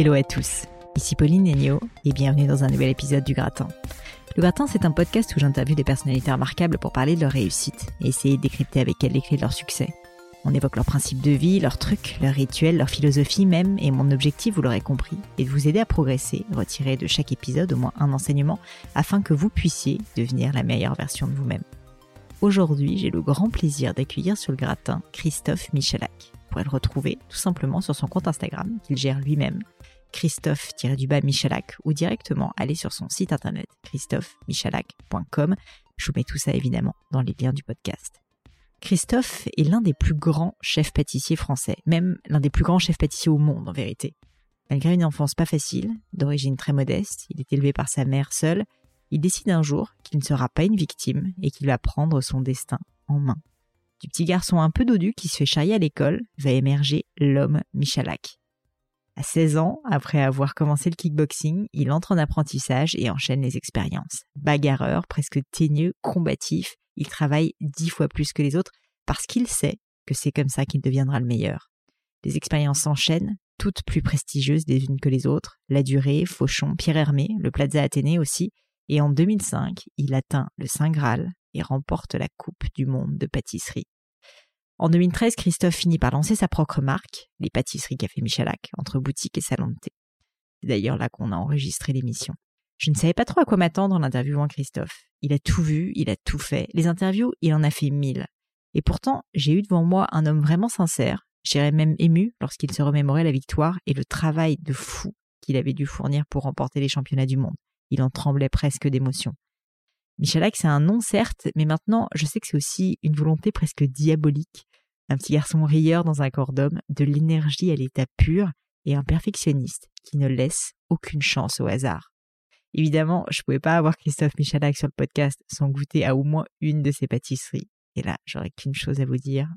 Hello à tous, ici Pauline Negno et bienvenue dans un nouvel épisode du Gratin. Le Gratin, c'est un podcast où j'interviewe des personnalités remarquables pour parler de leur réussite et essayer de décrypter avec elles les clés de leur succès. On évoque leurs principes de vie, leurs trucs, leurs rituels, leur philosophie même, et mon objectif, vous l'aurez compris, est de vous aider à progresser, retirer de chaque épisode au moins un enseignement, afin que vous puissiez devenir la meilleure version de vous-même. Aujourd'hui, j'ai le grand plaisir d'accueillir sur le gratin Christophe Michalak. Pourrez le retrouver tout simplement sur son compte Instagram qu'il gère lui-même, Christophe-du-bas Michalak, ou directement aller sur son site internet christophemichalak.com. Je vous mets tout ça évidemment dans les liens du podcast. Christophe est l'un des plus grands chefs pâtissiers français, même l'un des plus grands chefs pâtissiers au monde en vérité. Malgré une enfance pas facile, d'origine très modeste, il est élevé par sa mère seule, il décide un jour qu'il ne sera pas une victime et qu'il va prendre son destin en main. Du petit garçon un peu dodu qui se fait charrier à l'école va émerger l'homme Michalak. À 16 ans, après avoir commencé le kickboxing, il entre en apprentissage et enchaîne les expériences. Bagarreur, presque teigneux, combatif, il travaille dix fois plus que les autres parce qu'il sait que c'est comme ça qu'il deviendra le meilleur. Les expériences s'enchaînent, toutes plus prestigieuses les unes que les autres. La Durée, Fauchon, Pierre Hermé, le Plaza Athénée aussi. Et en 2005, il atteint le Saint Graal et remporte la Coupe du Monde de pâtisserie. En 2013, Christophe finit par lancer sa propre marque, les pâtisseries Café Michalak, entre boutique et salon de thé. C'est d'ailleurs là qu'on a enregistré l'émission. Je ne savais pas trop à quoi m'attendre en interviewant Christophe. Il a tout vu, il a tout fait. Les interviews, il en a fait mille. Et pourtant, j'ai eu devant moi un homme vraiment sincère. J'irais même ému lorsqu'il se remémorait la victoire et le travail de fou qu'il avait dû fournir pour remporter les championnats du monde. Il en tremblait presque d'émotion. Michalak, c'est un nom certes, mais maintenant, je sais que c'est aussi une volonté presque diabolique. Un petit garçon rieur dans un corps d'homme, de l'énergie à l'état pur et un perfectionniste qui ne laisse aucune chance au hasard. Évidemment, je pouvais pas avoir Christophe Michalak sur le podcast sans goûter à au moins une de ses pâtisseries. Et là, j'aurais qu'une chose à vous dire.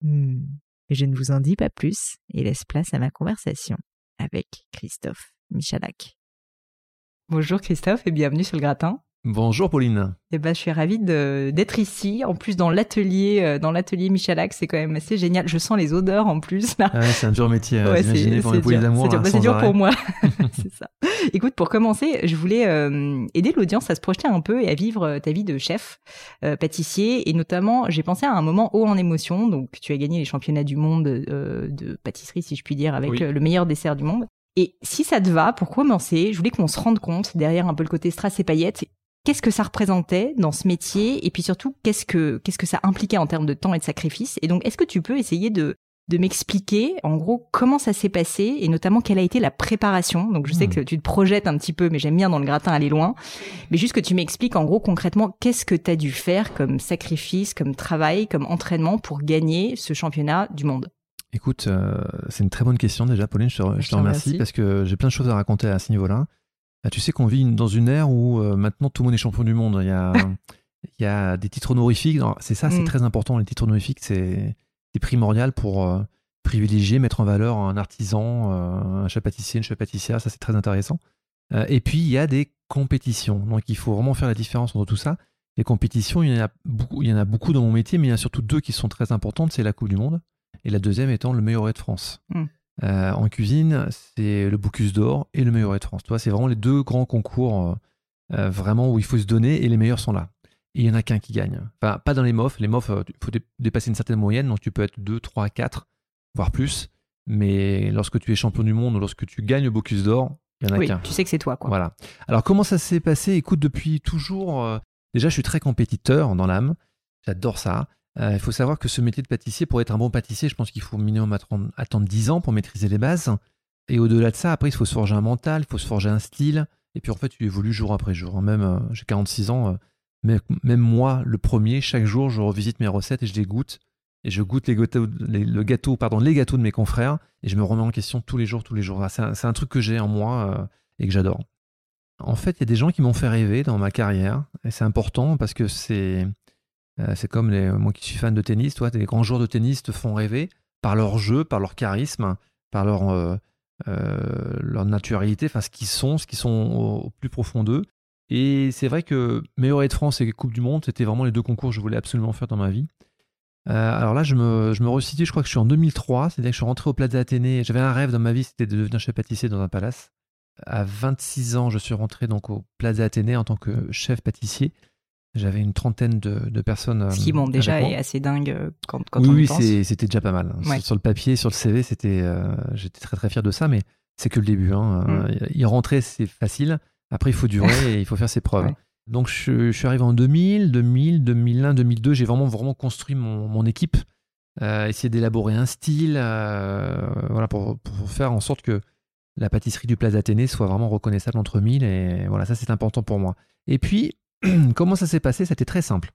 Hmm. Je ne vous en dis pas plus et laisse place à ma conversation avec Christophe Michalak. Bonjour Christophe et bienvenue sur le gratin. Bonjour Pauline. Eh ben, je suis ravie d'être ici. En plus, dans l'atelier, euh, dans l'atelier Michalak, c'est quand même assez génial. Je sens les odeurs en plus. Là. Ah c'est un dur métier. Ouais, Imaginez pour les poulies d'amour. C'est dur, bah, dur pour moi. c'est ça. Écoute, pour commencer, je voulais euh, aider l'audience à se projeter un peu et à vivre euh, ta vie de chef pâtissier. Et notamment, j'ai pensé à un moment haut en émotion. Donc, tu as gagné les championnats du monde de pâtisserie, si je puis dire, avec le meilleur dessert du monde. Et si ça te va, pour commencer, je voulais qu'on se rende compte, derrière un peu le côté strass et paillettes, qu'est-ce que ça représentait dans ce métier et puis surtout qu'est-ce que qu'est-ce que ça impliquait en termes de temps et de sacrifice et donc est-ce que tu peux essayer de de m'expliquer en gros comment ça s'est passé et notamment quelle a été la préparation? Donc je sais hmm. que tu te projettes un petit peu mais j'aime bien dans le gratin aller loin. Mais juste que tu m'expliques en gros concrètement qu'est-ce que tu as dû faire comme sacrifice, comme travail, comme entraînement pour gagner ce championnat du monde? Écoute, euh, c'est une très bonne question déjà Pauline, je te, remercie, remercie parce que j'ai plein de choses à raconter à ce niveau-là. Ah, tu sais qu'on vit dans une ère où euh, maintenant tout le monde est champion du monde. Il y a, il y a des titres honorifiques. C'est ça, c'est mm. très important. Les titres honorifiques, c'est primordial pour euh, privilégier, mettre en valeur un artisan, euh, un chef pâtissier, une chef pâtissière. Ça, c'est très intéressant. et puis, il y a des compétitions. Donc, il faut vraiment faire la différence entre tout ça. Les compétitions, il y en a beaucoup, il y en a beaucoup dans mon métier, mais il y en a surtout deux qui sont très importantes. C'est la Coupe du Monde et la deuxième étant le meilleur de France. Mm. Euh, en cuisine, c'est le Bocuse d'Or et le meilleur de France. Tu c'est vraiment les deux grands concours euh, euh, vraiment où il faut se donner et les meilleurs sont là. Et il n'y en a qu'un qui gagne. Enfin, pas dans les MOF. Les MOF, il faut dépasser une certaine moyenne, donc tu peux être 2, 3, 4, voire plus. Mais lorsque tu es champion du monde ou lorsque tu gagnes le Bocuse d'Or, il n'y en a oui, qu'un. Tu sais que c'est toi, quoi. Voilà. Alors, comment ça s'est passé? Écoute, depuis toujours, déjà, je suis très compétiteur dans l'âme. J'adore ça. Euh, il faut savoir que ce métier de pâtissier, pour être un bon pâtissier, je pense qu'il faut minimum attendre 10 ans pour maîtriser les bases. Et au-delà de ça, après, il faut se forger un mental, il faut se forger un style. Et puis en fait, tu évolues jour après jour. Même, euh, j'ai 46 ans, euh, même, moi, le premier, chaque jour, je revisite mes recettes et je les goûte. Et je goûte les gâteaux, pardon, les gâteaux de mes confrères. Et je me remets en question tous les jours, tous les jours. C'est un, truc que j'ai en moi et que j'adore. En fait, il y a des gens qui m'ont fait rêver dans ma carrière. Et c'est important parce que c'est euh, c'est comme les, moi qui suis fan de tennis, toi, les grands joueurs de tennis te font rêver par leur jeu, par leur charisme, par leur, euh, euh, leur naturalité, enfin ce qu'ils sont, ce qu'ils sont au, plus profond d'eux. Et c'est vrai que meilleur de France et Coupe du Monde, c'était vraiment les deux concours que je voulais absolument faire dans ma vie. alors là, je me, je me je crois que je suis en 2003, c'est-à-dire que je suis rentré au Plaza Athénée. J'avais un rêve dans ma vie, c'était de devenir chef pâtissier dans un palace. À 26 ans, je suis rentré donc au Plaza Athénée en tant que chef pâtissier. J'avais une trentaine de, personnes. Ce qui, bon, déjà est assez dingue euh, quand, quand oui, on Oui, oui, c'était déjà pas mal. Sur, le papier, sur le CV, c'était, euh, j'étais très très fier de ça, mais c'est que le début. Hein. Mm. Y rentrer, c'est facile. Après, il faut durer et il faut faire ses preuves. Donc, je, suis arrivé en 2000, 2000, 2001, 2002. J'ai vraiment, vraiment construit mon, mon équipe, euh, essayé d'élaborer un style, voilà, pour, pour, faire en sorte que la pâtisserie du Plaza Athénée soit vraiment reconnaissable entre mille. Et voilà, ça, c'est important pour moi. Et puis, comment ça s'est passé? C'était très simple.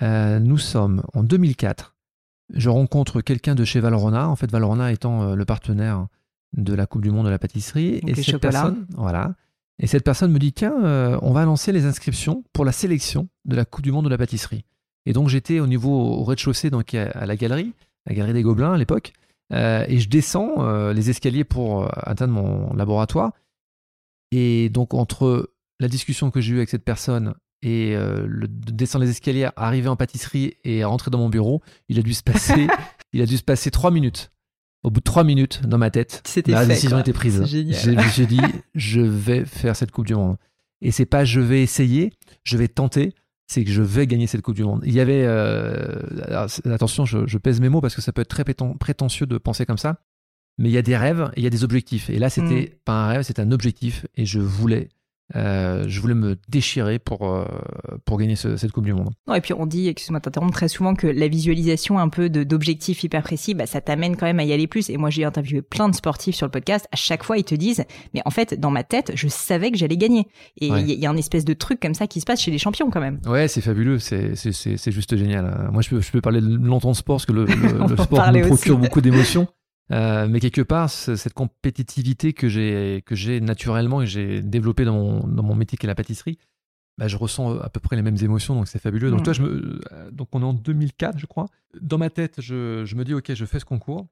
Euh, nous sommes en 2004. Je rencontre quelqu'un de chez Valrona, en fait Valrona étant euh, le partenaire de la Coupe du Monde de la pâtisserie. et cette personne, voilà. Et cette personne me dit tiens, euh, on va lancer les inscriptions pour la sélection de la Coupe du Monde de la pâtisserie. Et donc j'étais au niveau au rez-de-chaussée, donc à la galerie, la galerie des Gobelins à l'époque, et je descends les escaliers pour atteindre mon laboratoire. Et donc entre la discussion que j'ai eue avec cette personne et euh, le, descendre les escaliers, arriver en pâtisserie et rentrer dans mon bureau, il a dû se passer, il a dû se passer trois minutes. Au bout de trois minutes, dans ma tête, la décision était prise. J'ai dit, je vais faire cette Coupe du Monde. Et c'est pas je vais essayer, je vais tenter, c'est que je vais gagner cette Coupe du Monde. Il y avait, euh, attention, je, je, pèse mes mots parce que ça peut être très prétentieux de penser comme ça, mais il y a des rêves et il y a des objectifs. Et là, c'était mm. pas un rêve, c'était un objectif et je voulais euh, je voulais me déchirer pour, euh, pour gagner cette Coupe du Monde. Non, et puis on dit, excuse-moi t'interrompre, très souvent que la visualisation un peu d'objectifs hyper précis, bah, ça t'amène quand même à y aller plus. Et moi, j'ai interviewé plein de sportifs sur le podcast. À chaque fois, ils te disent, mais en fait, dans ma tête, je savais que j'allais gagner. Et il y, a un espèce de truc comme ça qui se passe chez les champions quand même. Ouais, c'est fabuleux. C'est juste génial. Moi, je peux, je peux parler longtemps de sport parce que le, le sport me procure beaucoup d'émotions. Euh, mais quelque part, cette compétitivité que j'ai que j'ai naturellement et que j'ai développée dans mon, dans mon métier qui est la pâtisserie, bah, je ressens à peu près les mêmes émotions, donc c'est fabuleux. Donc, mm. toi, je me, euh, donc on est en 2004, je crois. Dans ma tête, je, je, me dis, OK, je fais ce concours.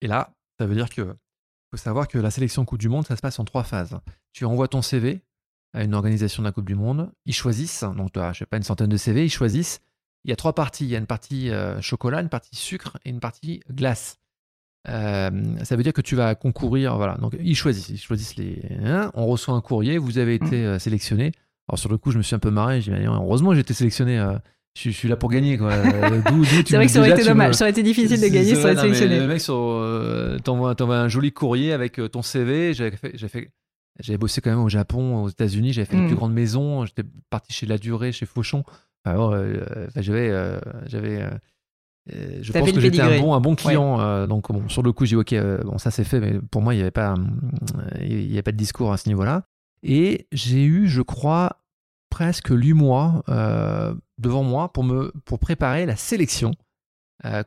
Et là, ça veut dire que faut savoir que la sélection Coupe du Monde, ça se passe en trois phases. Tu envoies ton CV à une organisation de la Coupe du Monde. Ils choisissent, donc tu as, je sais pas, une centaine de CV, ils choisissent. Il y a trois parties. Il y a une partie euh, chocolat, une partie sucre et une partie glace. Euh, ça veut dire que tu vas concourir. Voilà. Donc, ils choisissent. Ils choisissent les. Hein, on reçoit un courrier. Vous avez été mm. euh, sélectionné. Alors, sur le coup, je me suis un peu marré. J'ai dit, heureusement, j'ai été sélectionné. Euh, je, suis là pour gagner. c'est vrai que ça aurait été dommage. Ça aurait été difficile de gagner sans être sélectionné. Le mec t'envoie, un joli courrier avec ton CV. J'avais fait. fait j'avais bossé quand même au Japon, aux États-Unis, j'avais fait une plus mm. grande maison, j'étais parti chez La Durée, chez Fauchon. j'avais, j'avais euh, je pense que j'étais un bon, un bon client. Euh, donc, bon, sur le coup, j'ai dit, OK, euh, bon, ça c'est fait, mais pour moi, il n'y avait, pas, il y avait pas de discours à ce niveau-là. Et j'ai eu, je crois, presque 8 mois devant moi pour, me, pour préparer la sélection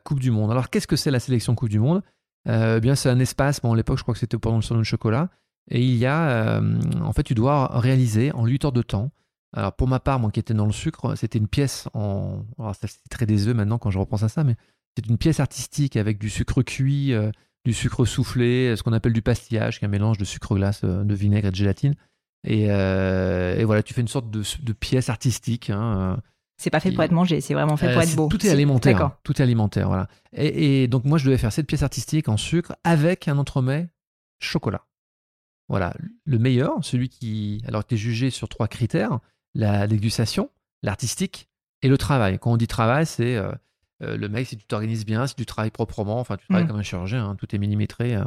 Coupe du Monde. Alors, qu'est-ce que c'est la sélection Coupe du Monde? Eh bien, c'est un espace, bon, à l'époque, je crois que c'était pendant le salon de chocolat. Et il y a, en fait, tu dois réaliser en 8 heures de temps alors pour ma part, moi qui étais dans le sucre, c'était une pièce en. Alors c'est très désuet maintenant quand je repense à ça, mais c'est une pièce artistique avec du sucre cuit, euh, du sucre soufflé, ce qu'on appelle du pastillage, qui est un mélange de sucre glace, euh, de vinaigre et de gélatine. Et, euh, voilà, tu fais une sorte de, pièce artistique. Hein, c'est pas fait pour être mangé, c'est vraiment fait pour être beau. Tout est alimentaire. Tout est alimentaire, voilà. Et, et, donc moi, je devais faire cette pièce artistique en sucre avec un entremets chocolat. Voilà, le meilleur, celui qui, alors, était jugé sur trois critères la dégustation, l'artistique et le travail. Quand on dit travail, c'est euh, euh, le mec, si tu t'organises bien, si tu travailles proprement, enfin, tu travailles mm. comme un chirurgien, hein, tout est millimétré. Euh.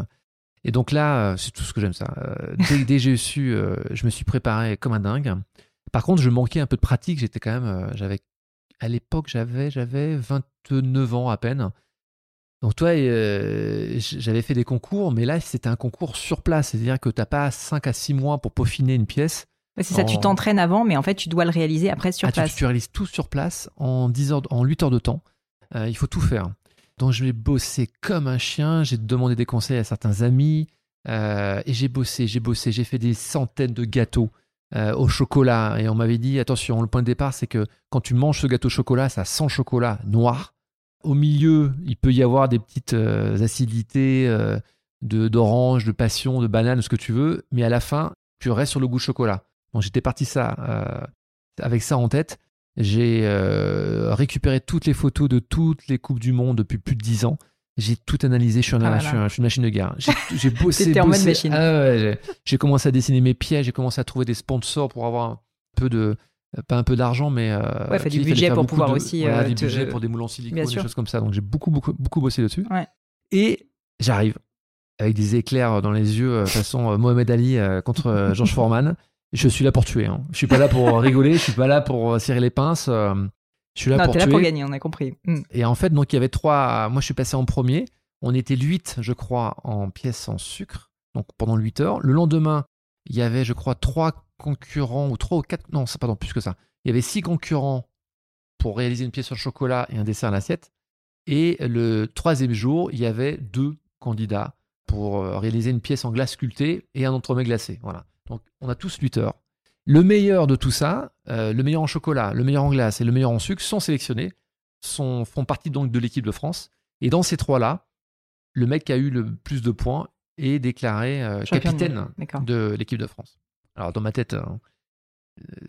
Et donc là, c'est tout ce que j'aime ça. dès, que j'ai su, je me suis préparé comme un dingue. Par contre, je manquais un peu de pratique. J'étais quand même, j'avais, à l'époque, j'avais, j'avais 29 ans à peine. Donc toi, j'avais fait des concours, mais là, c'était un concours sur place. C'est-à-dire que tu n'as pas 5 à 6 mois pour peaufiner une pièce. C'est ça, tu t'entraînes avant, mais en fait, tu dois le réaliser après sur ah, place. Tu, tu, réalises tout sur place en, 10 heures, en 8 heures de temps. Euh, il faut tout faire. Donc, je vais bosser comme un chien. J'ai demandé des conseils à certains amis. Euh, et j'ai bossé, j'ai bossé. J'ai fait des centaines de gâteaux euh, au chocolat. Et on m'avait dit attention, le point de départ, c'est que quand tu manges ce gâteau au chocolat, ça sent chocolat noir. Au milieu, il peut y avoir des petites acidités d'orange, de, passion, de banane, ce que tu veux. Mais à la fin, tu restes sur le goût chocolat. Donc j'étais parti ça, euh, avec ça en tête. J'ai euh, récupéré toutes les photos de toutes les Coupes du Monde depuis plus de 10 ans. J'ai tout analysé. Je suis, Ah, je suis un- je suis une machine de guerre. J'ai- bossé. T'étais en mode bossé. machine. Ah ouais, j'ai- commencé à dessiner mes pieds. J'ai commencé à trouver des sponsors pour avoir un peu de. Pas un peu d'argent, mais. euh, Ouais, faut tu du budget pour pouvoir de- aussi, Voilà, euh, des te- budgets pour des moules en silicone, des choses comme ça. Donc j'ai beaucoup, beaucoup, beaucoup bossé dessus. Ouais. Et j'arrive avec des éclairs dans les yeux, façon Mohamed Ali contre George Foreman. Je suis là pour tuer. Hein. Je suis pas là pour rigoler. Je suis pas là pour euh, serrer les pinces. euh, je suis là Non, pour t'es là pour gagner, on a compris. Mm. Et en fait, donc il y avait trois. Moi, je suis passé en premier. On était 8, je crois, en pièces en sucre. Donc pendant 8 heures. Le lendemain, il y avait, je crois, trois concurrents ou trois ou quatre. Non, c'est pardon, plus que ça. Il y avait six concurrents pour réaliser une pièce au chocolat et un dessert à l'assiette. Et le troisième jour, il y avait deux candidats pour euh, réaliser une pièce en glace sculptée et un entremets glacé. Voilà. Donc on a tous 8 heures. Le meilleur de tout ça, euh, le meilleur en chocolat, le meilleur en glace et le meilleur en sucre sont sélectionnés, sont, font partie donc de l'équipe de France. Et dans ces trois-là, le mec qui a eu le plus de points est déclaré euh, capitaine de l'équipe de France. Alors dans ma tête, euh,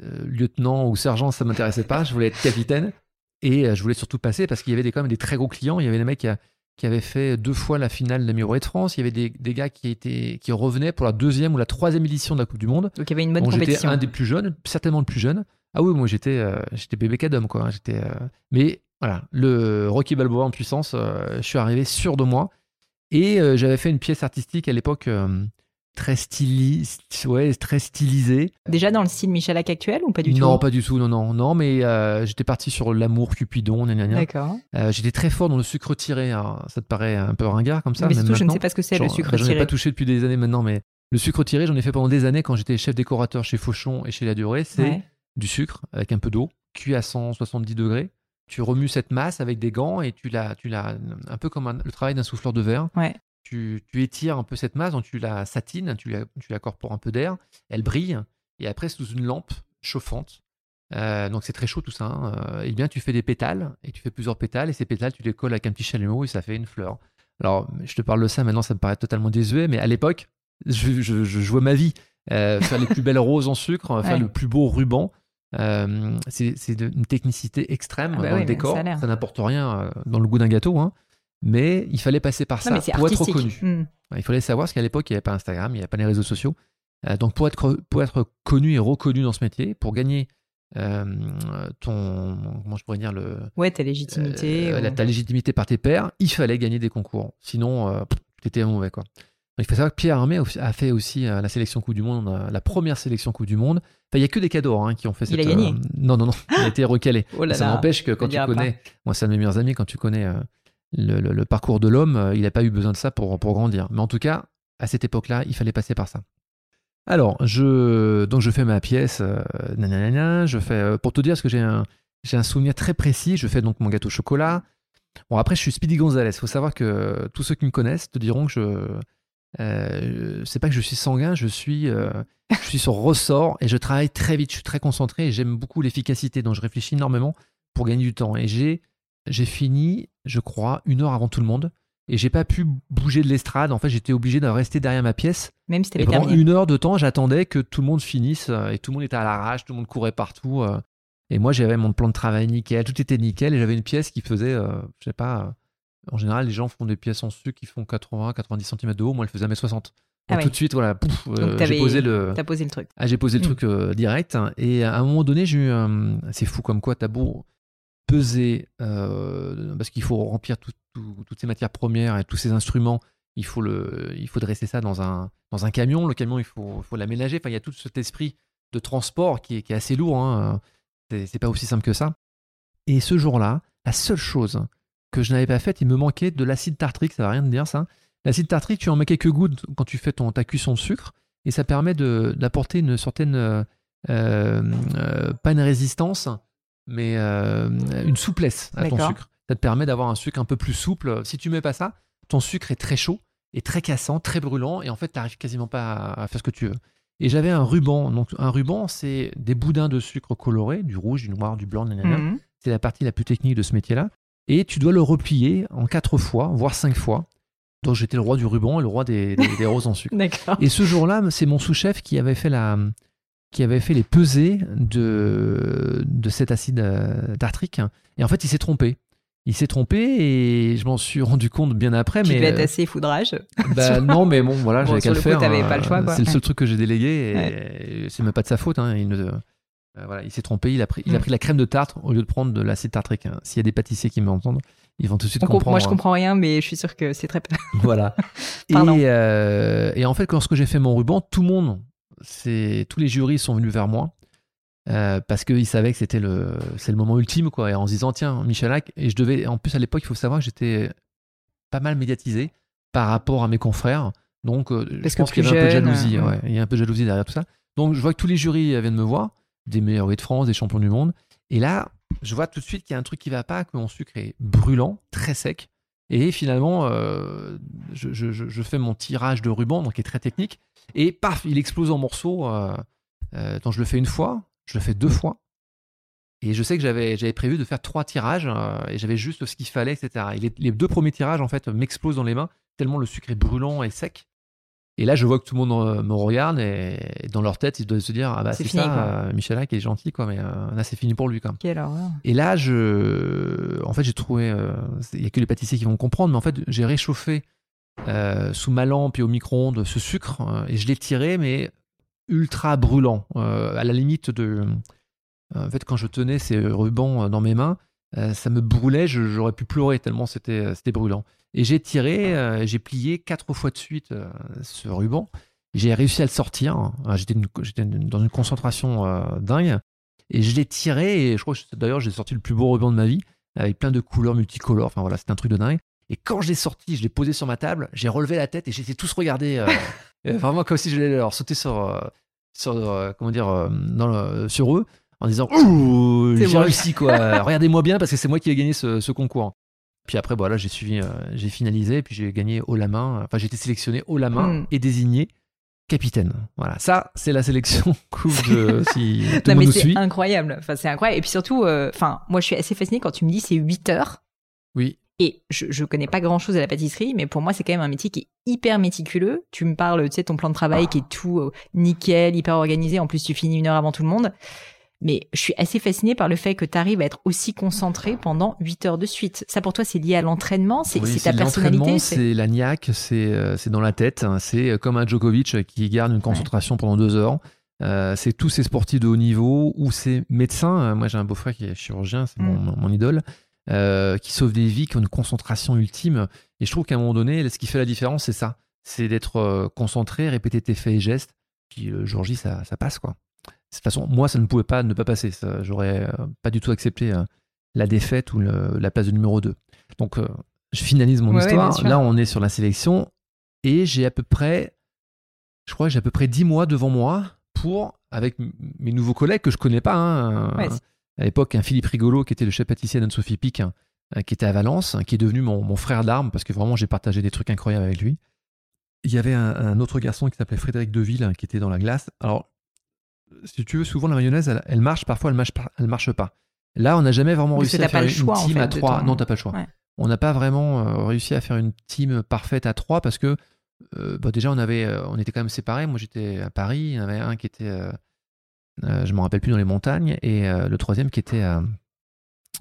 euh, lieutenant ou sergent, ça m'intéressait pas. Je voulais être capitaine et je voulais surtout passer parce qu'il y avait des, quand même des très gros clients. Il y avait des mecs qui, a- qui avaient fait deux fois la finale de la Miroir de France. Il y avait des, des gars qui, étaient, qui revenaient pour la deuxième ou la troisième édition de la Coupe du Monde. Donc il y avait une bonne Bon, j'étais compétition. un des plus jeunes, certainement le plus jeune. Ah oui, moi j'étais euh, j'étais bébé cadom quoi. J'étais euh, mais voilà, le Rocky Balboa en puissance, euh, je suis arrivé sûr de moi et j'avais fait une pièce artistique à l'époque très ouais, très stylisée. Déjà dans le style Michalak actuel ou pas du tout? non, pas du tout, non non, non mais euh, j'étais parti sur l'amour Cupidon, gna. D'accord. Euh, j'étais très fort dans le sucre tiré. Alors, ça te paraît un peu ringard comme ça Mais surtout, je ne sais pas ce que c'est le sucre bah, J'en ai tiré. pas touché depuis des années maintenant, mais le sucre tiré, j'en ai fait pendant des années quand j'étais chef décorateur chez Fauchon et chez La Durée. C'est Ouais. du sucre avec un peu d'eau, cuit à 170 degrés. Tu remues cette masse avec des gants et tu la, tu la, un peu comme un- le travail d'un souffleur de verre. Ouais. Tu, tu étires un peu cette masse, donc tu la satines, tu la, tu l'accorpores un peu d'air, elle brille et après sous une lampe chauffante. euh, donc c'est très chaud tout ça. hein, euh, et bien tu fais des pétales et tu fais plusieurs pétales et ces pétales tu les colles avec un petit chalumeau et ça fait une fleur. Alors je te parle de ça maintenant, ça me paraît totalement désuet, mais à l'époque je, je- je jouais ma vie. Euh, faire les plus belles roses en sucre, faire Ouais. le plus beau ruban. Euh, c'est une technicité extrême Ah bah dans oui, le décor. ça n'apporte rien dans le goût d'un gâteau, hein. Mais il fallait passer par Non, ça pour être reconnu. Mm. Il fallait savoir parce qu'à l'époque, il n'y avait pas Instagram, il n'y avait pas les réseaux sociaux. Euh, donc pour être, pour être connu et reconnu dans ce métier, pour gagner euh, ton, comment je pourrais dire, le, Ouais, ta légitimité. euh, ou- la- ta légitimité par tes pairs, il fallait gagner des concours. Sinon, tu étais mauvais. Quoi. Donc, il faut savoir que Pierre Armé a fait aussi la sélection Coupe du Monde, la première sélection Coupe du Monde. Enfin, il n'y a que des cadeaux hein, qui ont fait Il cette. a gagné. non, non, non, il a été recalé. Oh là Ça n'empêche que quand tu pas. connais, moi c'est un de mes meilleurs amis, quand tu connais le, parcours de l'homme, euh, il n'a pas eu besoin de ça pour, pour grandir. Mais en tout cas, à cette époque-là, il fallait passer par ça. Alors, je, donc je fais ma pièce, euh, nanana, je fais, euh, pour te dire, parce que j'ai un, j'ai un souvenir très précis, je fais donc mon gâteau au chocolat. Bon, après, je suis Speedy Gonzalez. Il faut savoir que tous ceux qui me connaissent te diront que je. Euh, c'est pas que je suis sanguin, je suis, euh, je suis sur ressort et je travaille très vite, je suis très concentré et j'aime beaucoup l'efficacité, donc je réfléchis énormément pour gagner du temps. Et j'ai, j'ai fini, je crois, une heure avant tout le monde et j'ai pas pu bouger de l'estrade. En fait, j'étais obligé de rester derrière ma pièce Même si et pendant terminé. une heure de temps, j'attendais que tout le monde finisse euh, et tout le monde était à l'arrache, tout le monde courait partout. euh, et moi, j'avais mon plan de travail nickel, tout était nickel et j'avais une pièce qui faisait, euh, je sais pas, euh, en général, les gens font des pièces en sucre qui font 80-90 cm de haut. Moi, elle faisait 1m60. Donc, Ah ouais. tout de suite, voilà, pouf, euh, j'ai posé le. T'as posé le truc. Ah, j'ai posé le Mm. truc euh, direct. Et à un moment donné, j'ai eu. C'est fou comme quoi, t'as beau peser, euh, parce qu'il faut remplir tout- tout- toutes ces matières premières et tous ces instruments. Il faut, dresser ça dans un, camion. Le camion, il faut, l'aménager. Enfin, il y a tout cet esprit de transport qui est, assez lourd. Hein. C'est pas aussi simple que ça. Et ce jour-là, la seule chose que je n'avais pas faite, il me manquait de l'acide tartrique. Ça va rien te dire, ça. L'acide tartrique, tu en mets quelques gouttes quand tu fais ton, ta cuisson de sucre. Et ça permet de- d'apporter une certaine. euh, euh, pas une résistance, mais euh, une souplesse à ton sucre. Ça te permet d'avoir un sucre un peu plus souple. Si tu mets pas ça, ton sucre est très chaud et très cassant, très brûlant, et en fait, tu n'arrives quasiment pas à, à faire ce que tu veux. Et j'avais un ruban. Donc, un ruban, c'est des boudins de sucre colorés, du rouge, du noir, du blanc, nanana. Mhm. C'est la partie la plus technique de ce métier-là. Et tu dois le replier en quatre fois, voire cinq fois. Donc, j'étais le roi du ruban et le roi des, des- des roses en sucre. Et ce jour-là, c'est mon sous-chef qui avait fait la, qui avait fait les pesées de, de cet acide tartrique. Et en fait, il s'est trompé. Il s'est trompé et je m'en suis rendu compte bien après. Tu mais devais être assez foudrage. Bah, non, mais bon, voilà, j'avais qu'à le, faire. Coup, pas le choix. C'est le seul truc que j'ai délégué et c'est même pas de sa faute. Hein. Il ne, euh, voilà, il s'est trompé, il a, pris, il a mm. pris la crème de tarte au lieu de prendre de l'acide tartrique. Hein. S'il y a des pâtissiers qui m'entendent, ils vont tout de suite comprendre. Moi, je comprends rien, mais je suis sûr que c'est très. voilà. et, euh, et, en fait, lorsque j'ai fait mon ruban, tout le monde, c'est tous les jurys sont venus vers moi euh, parce qu'ils savaient que c'était le, c'est le moment ultime, quoi. Et en se disant, tiens, Michalak, et je devais, en plus à l'époque, il faut savoir que j'étais pas mal médiatisé par rapport à mes confrères. Donc, je pense qu'il y avait un peu de jalousie. Ouais. Il y a un peu de jalousie derrière tout ça. Donc, je vois que tous les jurys viennent me voir des meilleurs de France, des champions du monde. Et là, je vois tout de suite qu'il y a un truc qui va pas, que mon sucre est brûlant, très sec. Et finalement, euh, je, fais mon tirage de ruban, donc qui est très technique, et paf, il explose en morceaux. Euh, euh, je le fais une fois, je le fais deux fois. Et je sais que j'avais, prévu de faire trois tirages, et j'avais juste ce qu'il fallait, etc. Et les, les, deux premiers tirages, en fait, m'explosent dans les mains, tellement le sucre est brûlant et sec. Et là, je vois que tout le monde euh, me regarde et dans leur tête, ils doivent se dire Ah bah c'est ça, euh, Michel qui est gentil, quoi, mais euh, là, c'est fini pour lui. Quoi. Et là, je... en fait, j'ai trouvé. Il n'y a que les pâtissiers qui vont comprendre, mais en fait, j'ai réchauffé sous ma lampe et au micro-ondes ce sucre et je l'ai tiré, mais ultra brûlant, à la limite de. En fait, quand je tenais ces rubans dans mes mains, ça me brûlait, j'aurais pu pleurer tellement c'était brûlant. Et j'ai tiré, euh, j'ai plié quatre fois de suite euh, ce ruban. J'ai réussi à le sortir. J'étais dans une concentration euh, dingue. Et je l'ai tiré. Et je crois que d'ailleurs, j'ai sorti le plus beau ruban de ma vie, avec plein de couleurs multicolores. Enfin voilà, c'était un truc de dingue. Et quand je l'ai sorti, je l'ai posé sur ma table, j'ai relevé la tête et j'étais tous regardés. vraiment comme si je l'allais leur sauter sur, sur, comment dire, dans sur eux en disant Ouh, j'ai réussi quoi. Regardez-moi bien parce que c'est moi qui ai gagné ce, ce concours. Puis après, voilà, j'ai suivi, euh, j'ai finalisé, puis j'ai gagné haut la main. Enfin, j'ai été sélectionné haut la main hmm. et désigné capitaine. Voilà, ça, c'est la sélection coupe de si tout non, C'est incroyable. Enfin, c'est incroyable. Et puis surtout, euh, enfin, moi, je suis assez fasciné quand tu me dis c'est 8 heures. Oui. Et je, je connais pas grand chose à la pâtisserie, mais pour moi, c'est quand même un métier qui est hyper méticuleux. Tu me parles, tu sais, ton plan de travail qui est tout euh, nickel, hyper organisé. En plus, tu finis une heure avant tout le monde. Mais je suis assez fascinée par le fait que tu arrives à être aussi concentré pendant 8 heures de suite. Ça, pour toi, c'est lié à l'entraînement? C'est ta personnalité? C'est la niaque, euh, c'est dans la tête. Hein. C'est euh, comme un Djokovic qui garde une concentration pendant 2 heures. Euh, c'est tous ces sportifs de haut niveau ou ces médecins. Moi, j'ai un beau-frère qui est chirurgien, c'est mon, mm. idole, qui sauve des vies, qui ont une concentration ultime. Et je trouve qu'à un moment donné, ce qui fait la différence, c'est ça. C'est d'être concentré, répéter tes faits et gestes. Puis le jour J, ça, ça passe, quoi de toute façon, moi, ça ne pouvait pas ne pas passer. J'aurais euh, pas du tout accepté euh, la défaite ou la place de numéro 2. Donc, euh, je finalise mon histoire. Là, on est sur la sélection et j'ai à peu près, je crois que j'ai à peu près 10 mois devant moi pour, avec mes nouveaux collègues que je connais pas, hein, à l'époque, un Philippe Rigolo qui était le chef pâtissier d'Anne-Sophie Pic, hein, qui était à Valence, qui est devenu mon, frère d'armes parce que vraiment j'ai partagé des trucs incroyables avec lui. Il y avait un, un autre garçon qui s'appelait Frédéric Deville hein, qui était dans la glace. Alors si tu veux, souvent la mayonnaise, elle, marche, parfois elle marche, elle marche pas. Là, on n'a jamais vraiment réussi à faire une team à trois. Non, t'as pas le choix. On n'a pas vraiment euh, réussi à faire une team parfaite à trois parce que euh, bah, déjà on avait, euh, on était quand même séparés. Moi, j'étais à Paris. Il y en avait un qui était, je me rappelle plus dans les montagnes, et le troisième qui était à,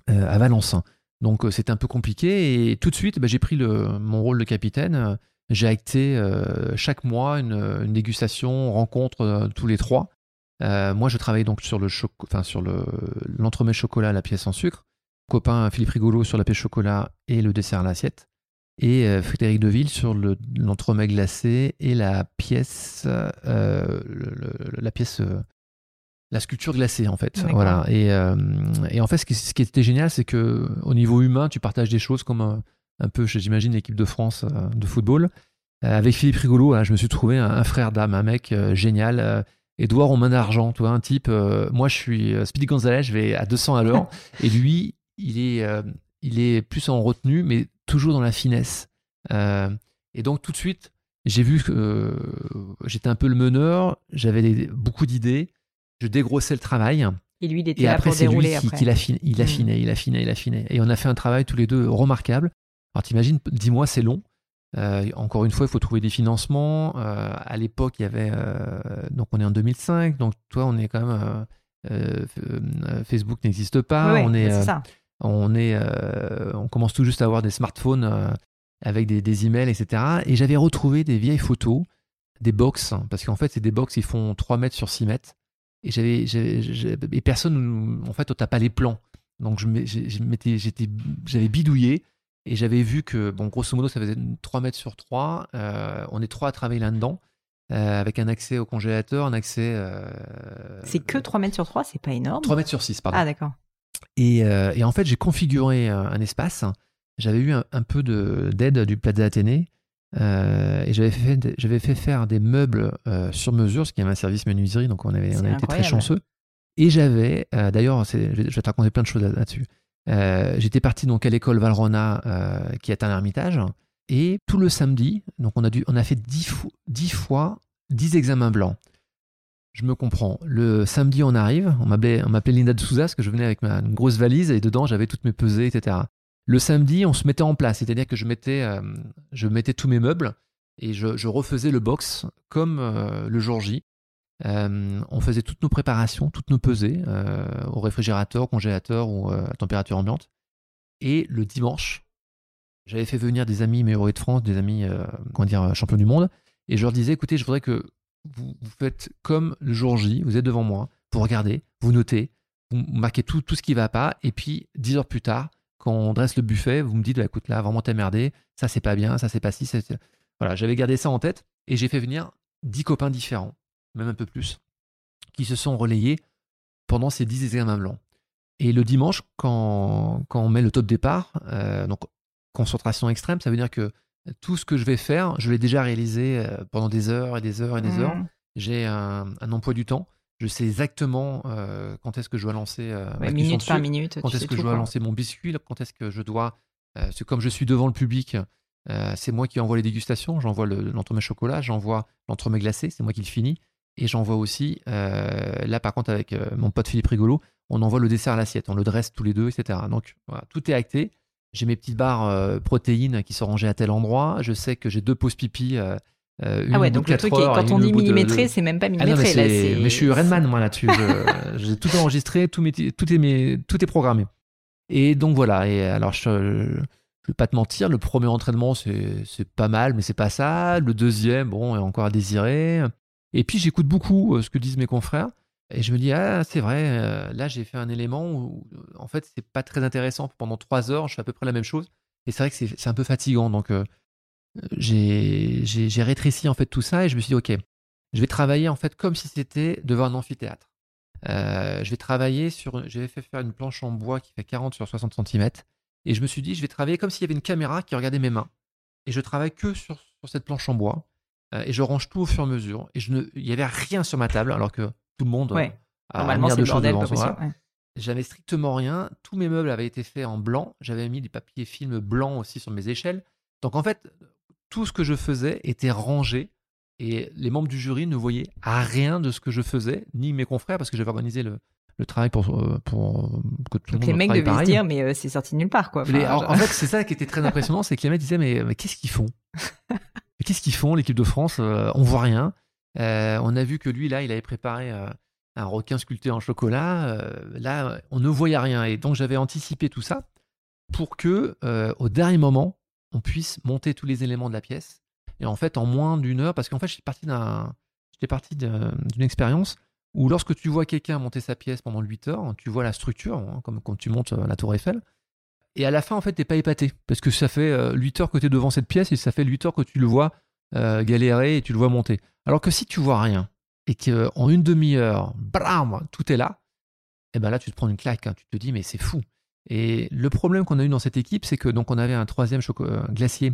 à Valence. Donc c'était un peu compliqué et tout de suite, bah, j'ai pris le, mon rôle de capitaine. J'ai acté chaque mois une, une dégustation, rencontre tous les trois. Euh, moi, je travaille donc sur le enfin sur le l'entremets chocolat, la pièce en sucre. Copain Philippe Rigolo sur la pièce chocolat et le dessert à l'assiette. Et euh, Frédéric Deville sur l'entremets glacé et la pièce, euh, la pièce, la sculpture glacée en fait. Voilà. Et, et, en fait, ce qui, ce qui était génial, c'est que au niveau humain, tu partages des choses comme un, peu, j'imagine, l'équipe de France de football. avec Philippe Rigolo, hein, je me suis trouvé un, un frère d'âme, un mec génial Edouard en main d'argent, tu vois, un type, euh, moi je suis euh, Speedy Gonzalez, je vais à 200 à l'heure, et lui, il est, euh, il est plus en retenue, mais toujours dans la finesse. et donc tout de suite, j'ai vu que j'étais un peu le meneur, j'avais beaucoup d'idées, je dégrossais le travail. Et lui, il était et après, c'est lui qui, qui affinait, il mm. affinait, il affinait, il affinait. Et on a fait un travail tous les deux remarquable. Alors t'imagines, dis-moi, c'est long. Encore une fois, il faut trouver des financements. à l'époque, il y avait donc on est en 2005, donc toi, on est quand même Facebook n'existe pas. on est, ça. on est, on commence tout juste à avoir des smartphones avec des, des, emails, etc. Et j'avais retrouvé des vieilles photos, des box, parce qu'en fait, c'est des box qui font 3 mètres sur 6 mètres. Et j'avais, et personne, en fait, t'as pas les plans. Donc je j'étais, j'avais bidouillé et j'avais vu que, bon, grosso modo, ça faisait 3 mètres sur 3. Euh, on est trois à travailler là-dedans, euh, avec un accès au congélateur, un accès. Euh, c'est que 3 mètres sur 3, c'est pas énorme. 3 mètres sur 6, pardon. Ah, d'accord. Et, et, en fait, j'ai configuré un, espace. J'avais eu un, peu d'aide du Plaza Athénée. et j'avais fait, j'avais fait faire des meubles sur mesure, ce qui est un service menuiserie, donc on, avait, on a été très chanceux. Et j'avais, d'ailleurs, je vais te raconter plein de choses là-dessus. Euh, j'étais parti donc à l'école Valrona, euh, qui est un ermitage, et tout le samedi, donc on a, dû, on a fait dix, fois dix examens blancs. Je me comprends. Le samedi, on arrive. On m'appelait, Linda de Souza parce que je venais avec ma une grosse valise et dedans, j'avais toutes mes pesées, etc. Le samedi, on se mettait en place, c'est-à-dire que je mettais, euh, je mettais tous mes meubles et je, je refaisais le box comme le jour J. Euh, on faisait toutes nos préparations, toutes nos pesées euh, au réfrigérateur, congélateur ou euh, à température ambiante. Et le dimanche, j'avais fait venir des amis meilleurs de France, des amis comment dire, champions du monde, et je leur disais écoutez, je voudrais que vous, faites comme le jour J, vous êtes devant moi, vous regardez, vous notez, vous marquez tout, ce qui va pas, et puis dix heures plus tard, quand on dresse le buffet, vous me dites bah, écoute là, vraiment t'es merdé, ça c'est pas bien, ça c'est pas si, voilà, j'avais gardé ça en tête, et j'ai fait venir dix copains différents même un peu plus, qui se sont relayés pendant ces 10 examens blancs. Et le dimanche, quand, quand on met le top départ, euh, donc concentration extrême, ça veut dire que tout ce que je vais faire, je l'ai déjà réalisé euh, pendant des heures et des heures et des heures. Mmh. J'ai un, emploi du temps. Je sais exactement euh, quand est-ce que je dois lancer minute par minute. Quand est-ce que je dois lancer mon biscuit, quand est-ce que je dois. comme je suis devant le public, c'est moi qui envoie les dégustations. J'envoie l'entremets chocolat, j'envoie l'entremets glacé, c'est moi qui le finis. Et j'envoie aussi, euh, là par contre avec euh, mon pote Philippe Rigolo, on envoie le dessert à l'assiette, on le dresse tous les deux, etc. Donc voilà, tout est acté. J'ai mes petites barres euh, protéines qui sont rangées à tel endroit. Je sais que j'ai deux pauses pipi. ah ouais, donc le truc, est, quand on dit millimétré, c'est même pas ah millimétré. mais, je suis Redman, moi, là-dessus. j'ai tout enregistré, tout, tout, est mes, tout est programmé. Et donc voilà, et alors je, je, vais pas te mentir, le premier entraînement, c'est pas mal, mais c'est pas ça. Le deuxième, bon, est encore à désirer. Et puis j'écoute beaucoup euh, ce que disent mes confrères. Et je me dis, ah, c'est vrai, euh, là j'ai fait un élément où, en fait, c'est pas très intéressant. Pendant trois heures, je fais à peu près la même chose. Et c'est vrai que c'est un peu fatigant. Donc, euh, j'ai rétréci en fait tout ça et je me suis dit, ok, je vais travailler en fait comme si c'était devant un amphithéâtre. je vais travailler sur. J'avais fait faire une planche en bois qui fait 40 sur 60 cm. Et je me suis dit, je vais travailler comme s'il y avait une caméra qui regardait mes mains. Et je travaille que sur, sur cette planche en bois. Euh, et je range tout au fur et à mesure. Et je ne, il n'y avait rien sur ma table, alors que tout le monde ouais. a Normalement, c'est de choses devant soi. J'avais strictement rien. Tous mes meubles avaient été faits en blanc. J'avais mis des papiers films blancs aussi sur mes échelles. Donc en fait, tout ce que je faisais était rangé et les membres du jury ne voyaient à rien de ce que je faisais, ni mes confrères, parce que j'avais organisé le, le travail pour, euh, pour que tout le monde les mecs devaient se dire, mais euh, c'est sorti de nulle part, quoi. en, fait, c'est ça qui était très impressionnant, c'est que les mecs disaient, mais, mais qu'est-ce qu'ils font? qu'est-ce qu'ils font, l'équipe de France euh, On voit rien. Euh, on a vu que lui, là, il avait préparé euh, un requin sculpté en chocolat. là, on ne voyait rien. Et donc, j'avais anticipé tout ça pour que, au dernier moment, on puisse monter tous les éléments de la pièce. Et en fait, en moins d'une heure, parce qu'en fait, j'étais parti d'une expérience où lorsque tu vois quelqu'un monter sa pièce pendant 8 heures, tu vois la structure, hein, comme quand tu montes la tour Eiffel. Et à la fin, en fait, t'es pas épaté. Parce que ça fait 8 euh, heures que tu es devant cette pièce et ça fait 8 heures que tu le vois euh, galérer et tu le vois monter. Alors que si tu vois rien et qu'en une demi-heure, bram, tout est là, et eh ben là, tu te prends une claque. Hein. Tu te dis, mais c'est fou. Et le problème qu'on a eu dans cette équipe, c'est que donc on avait un troisième euh, glacier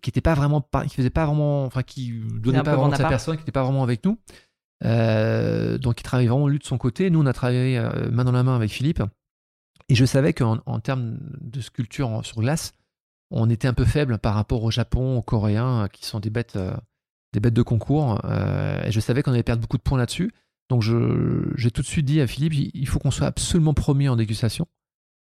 qui était pas vraiment, qui faisait pas vraiment, enfin qui donnait pas vraiment de sa personne, qui n'était pas vraiment avec nous. donc il travaillait vraiment lui de son côté. Nous, on a travaillé main dans la main avec Philippe. Et je savais qu'en en termes de sculpture sur glace, on était un peu faible par rapport au Japon, aux Coréens, qui sont des bêtes, euh, de concours. Euh, et je savais qu'on allait perdre beaucoup de points là-dessus. Donc j'ai tout de suite dit à Philippe, il faut qu'on soit absolument premier en dégustation.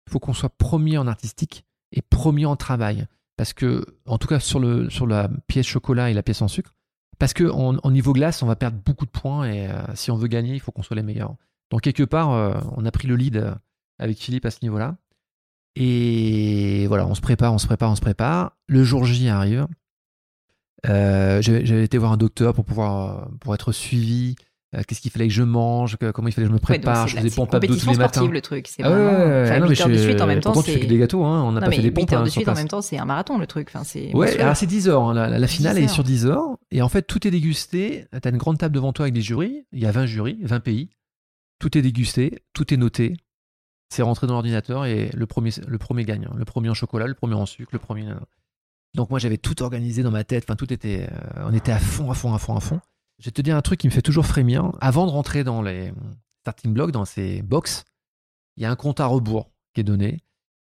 Il faut qu'on soit premier en artistique et premier en travail. parce que, en tout cas sur, la pièce chocolat et la pièce en sucre, parce que en, niveau glace, on va perdre beaucoup de points et euh, si on veut gagner, il faut qu'on soit les meilleurs. Donc quelque part, euh, on a pris le lead euh, avec Philippe à ce niveau-là. Et voilà, on se prépare, on se prépare, on se prépare. Le jour J arrive. J'avais été voir un docteur pour pouvoir pour être suivi euh, qu'est-ce qu'il fallait que je mange, comment il fallait que je me prépare, je faisais pompes abdos tous les matins. le truc, c'est ah vraiment 8 heures de suite en même temps. Pourtant, tu fais des gâteaux, hein, on n'a pas fait des pompes. 8 heures de suite en même temps, c'est un marathon le truc. Enfin, c'est ouais, alors c'est 10 heures, hein, la, finale est sur 10 heures, et en fait tout est dégusté, tu as une grande table devant toi avec des jurys, il y a 20 jurys, 20 pays, tout est dégusté, tout est noté, c'est rentré dans l'ordinateur et le premier, le premier gagne, hein. le premier en chocolat, le premier en sucre, le premier... Donc moi j'avais tout organisé dans ma tête, enfin tout était, euh, on était à fond, à fond, à fond, à fond. Je vais te dire un truc qui me fait toujours frémir. Avant de rentrer dans les starting blocks, dans ces box, il y a un compte à rebours qui est donné.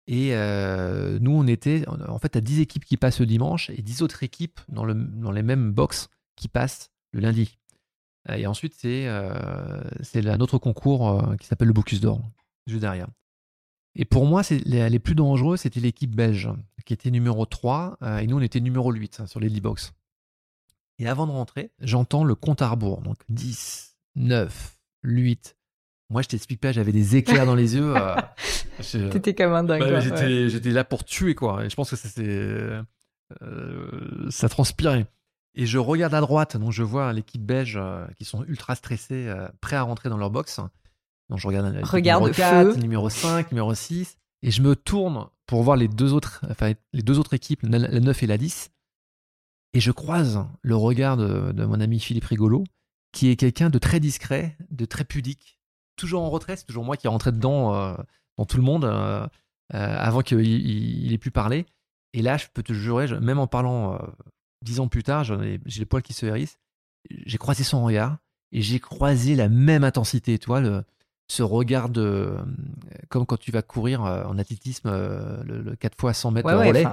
Et euh, nous, on était, en fait, à 10 équipes qui passent le dimanche et 10 autres équipes dans, le, dans les mêmes box qui passent le lundi. Et ensuite, c'est euh, un autre concours euh, qui s'appelle le Bocus d'Or, juste derrière. Et pour moi, les, les, plus dangereux, c'était l'équipe belge, qui était numéro 3, et nous, on était numéro 8 hein, sur les 10 box. Et avant de rentrer, j'entends le compte à rebours. Donc 10, 9, 8. Moi, je t'explique pas, j'avais des éclairs dans les yeux. Euh, T'étais comme un dingue. Bah, j'étais là pour tuer, quoi. Et je pense que c'est, euh, ça transpirait. Et je regarde à droite, donc je vois l'équipe belge euh, qui sont ultra stressés, euh, prêts à rentrer dans leur box. Donc je regarde Regarde numéro 4, numéro 5, numéro 6. Et je me tourne pour voir les deux autres, enfin, les deux autres équipes, la 9 et la 10. Et je croise le regard de, mon ami Philippe Rigolo, qui est quelqu'un de très discret, de très pudique, toujours en retrait. C'est toujours moi qui rentré dedans, euh, dans tout le monde, euh, euh, avant qu'il ait pu parler. Et là, je peux te jurer, même en parlant dix ans plus tard, j'ai les poils qui se hérissent. J'ai croisé son regard et j'ai croisé la même intensité, toi, le, ce regard de, comme quand tu vas courir en athlétisme le, 4 fois 100 mètres de relais.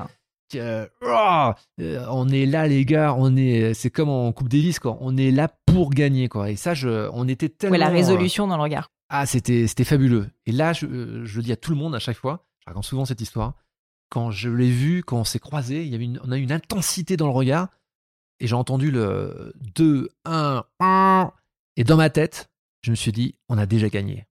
Oh, euh, on est là les gars, on est, c'est comme en Coupe Davis quoi, on est là pour gagner quoi. Et ça, je, on était tellement. Ouais, la résolution dans le regard. Ah, c'était, c'était fabuleux. Et là, je, je, le dis à tout le monde à chaque fois, je raconte souvent cette histoire. Quand je l'ai vu, quand on s'est croisés, il y avait une, on a eu une intensité dans le regard. Et j'ai entendu le 2, 1, 1. Et dans ma tête, je me suis dit, on a déjà gagné.